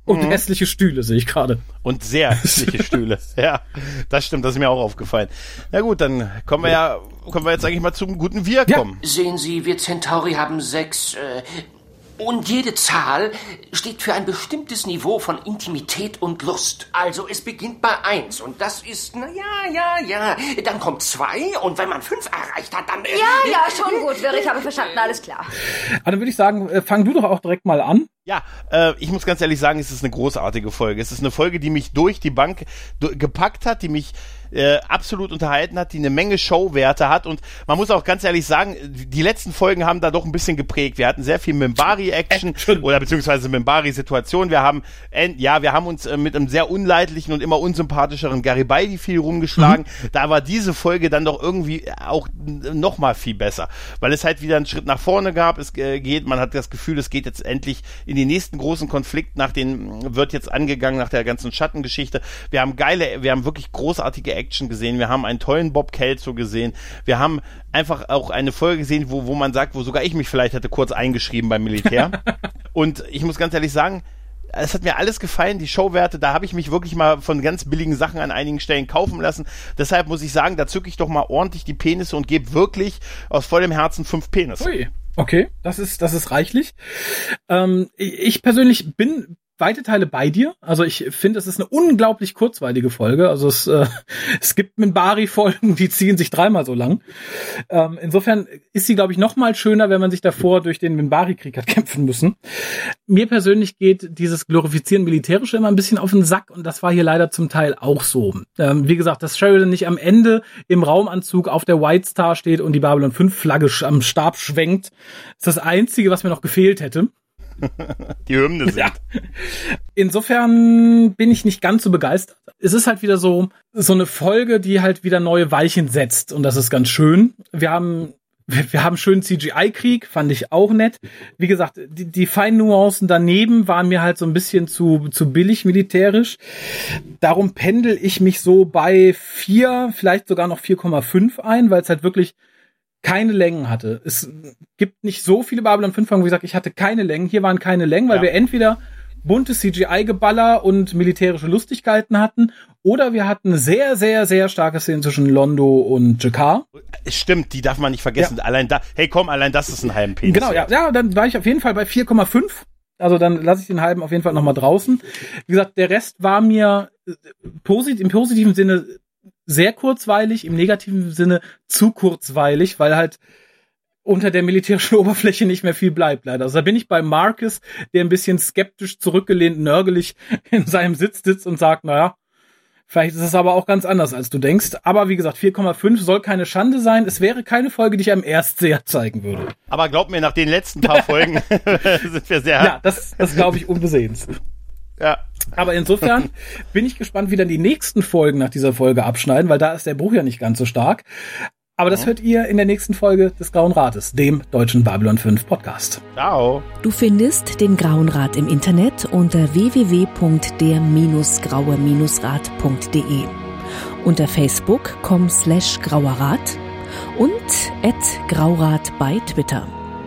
Und mhm. hässliche Stühle sehe ich gerade. Und sehr hässliche *laughs* Stühle. Ja, das stimmt, das ist mir auch aufgefallen. Na gut, dann kommen wir ja, kommen wir jetzt eigentlich mal zum guten Wir kommen. Ja. Sehen Sie, wir Centauri haben sechs äh, und jede Zahl steht für ein bestimmtes Niveau von Intimität und Lust. Also es beginnt bei eins und das ist, na ja, ja, ja. Dann kommt zwei und wenn man fünf erreicht hat, dann... Äh, ja, ja, schon gut, Wirr, ich habe verstanden, alles klar. Dann würde ich sagen, äh, fang du doch auch direkt mal an. Ja, äh, ich muss ganz ehrlich sagen, es ist eine großartige Folge. Es ist eine Folge, die mich durch die Bank gepackt hat, die mich äh, absolut unterhalten hat, die eine Menge Showwerte hat und man muss auch ganz ehrlich sagen, die letzten Folgen haben da doch ein bisschen geprägt. Wir hatten sehr viel Mimbari-Action oder beziehungsweise Mimbari-Situation. Wir haben, ja, wir haben uns äh, mit einem sehr unleidlichen und immer unsympathischeren Garibaldi viel rumgeschlagen. Mhm. Da war diese Folge dann doch irgendwie auch noch mal viel besser, weil es halt wieder einen Schritt nach vorne gab. Es äh, geht, man hat das Gefühl, es geht jetzt endlich in den nächsten großen Konflikt nach den, wird jetzt angegangen nach der ganzen Schattengeschichte. Wir haben geile, wir haben wirklich großartige Action gesehen, wir haben einen tollen Bob Kelso gesehen, wir haben einfach auch eine Folge gesehen, wo, wo man sagt, wo sogar ich mich vielleicht hätte kurz eingeschrieben beim Militär. *laughs* Und ich muss ganz ehrlich sagen, es hat mir alles gefallen, die Showwerte, da habe ich mich wirklich mal von ganz billigen Sachen an einigen Stellen kaufen lassen. Deshalb muss ich sagen, da zücke ich doch mal ordentlich die Penisse und gebe wirklich aus vollem Herzen fünf Penisse. Ui. Okay, das ist, das ist reichlich. Ähm, ich persönlich bin weite Teile bei dir. Also ich finde, es ist eine unglaublich kurzweilige Folge. Also es, äh, *laughs* es gibt Minbari-Folgen, die ziehen sich dreimal so lang. Ähm, insofern ist sie, glaube ich, noch mal schöner, wenn man sich davor durch den Minbari-Krieg hat kämpfen müssen. Mir persönlich geht dieses Glorifizieren Militärische immer ein bisschen auf den Sack und das war hier leider zum Teil auch so. Ähm, wie gesagt, dass Sheridan nicht am Ende im Raumanzug auf der White Star steht und die Babylon 5 Flagge am Stab schwenkt, ist das Einzige, was mir noch gefehlt hätte. Die Hymne sind. Ja. Insofern bin ich nicht ganz so begeistert. Es ist halt wieder so, so eine Folge, die halt wieder neue Weichen setzt und das ist ganz schön. Wir haben wir, haben schönen CGI-Krieg, fand ich auch nett. Wie gesagt, die, die feinen Nuancen daneben waren mir halt so ein bisschen zu, zu billig militärisch. Darum pendel ich mich so bei vier, vielleicht sogar noch 4,5 ein, weil es halt wirklich keine Längen hatte. Es gibt nicht so viele Babylon 5 Folgen, wo ich sage, ich hatte keine Längen. Hier waren keine Längen, weil ja. wir entweder buntes CGI-Geballer und militärische Lustigkeiten hatten oder wir hatten sehr, sehr, sehr starke Szenen zwischen Londo und Jakar. Stimmt, die darf man nicht vergessen. Ja. Allein da, hey komm, allein das ist ein halben Penis. Genau, ja, ja, dann war ich auf jeden Fall bei 4,5. Also dann lasse ich den halben auf jeden Fall nochmal draußen. Wie gesagt, der Rest war mir äh, posit im positiven Sinne sehr kurzweilig, im negativen Sinne zu kurzweilig, weil halt unter der militärischen *laughs* Oberfläche nicht mehr viel bleibt, leider. Also da bin ich bei Marcus, der ein bisschen skeptisch zurückgelehnt, nörgelig *laughs* in seinem Sitz sitzt und sagt, naja, vielleicht ist es aber auch ganz anders, als du denkst. Aber wie gesagt, 4,5 soll keine Schande sein. Es wäre keine Folge, die ich am Erstseher zeigen würde. Aber glaub mir, nach den letzten paar *laughs* Folgen sind wir sehr... Ja, das, das glaube ich unbesehens. Ja. Aber insofern *laughs* bin ich gespannt, wie dann die nächsten Folgen nach dieser Folge abschneiden, weil da ist der Bruch ja nicht ganz so stark. Aber das hört ihr in der nächsten Folge des Grauen Rates, dem deutschen Babylon 5 Podcast. Ciao. Du findest den Grauen Rat im Internet unter www.der-graue-rat.de, unter facebook.com slash grauerrat und at graurat bei Twitter.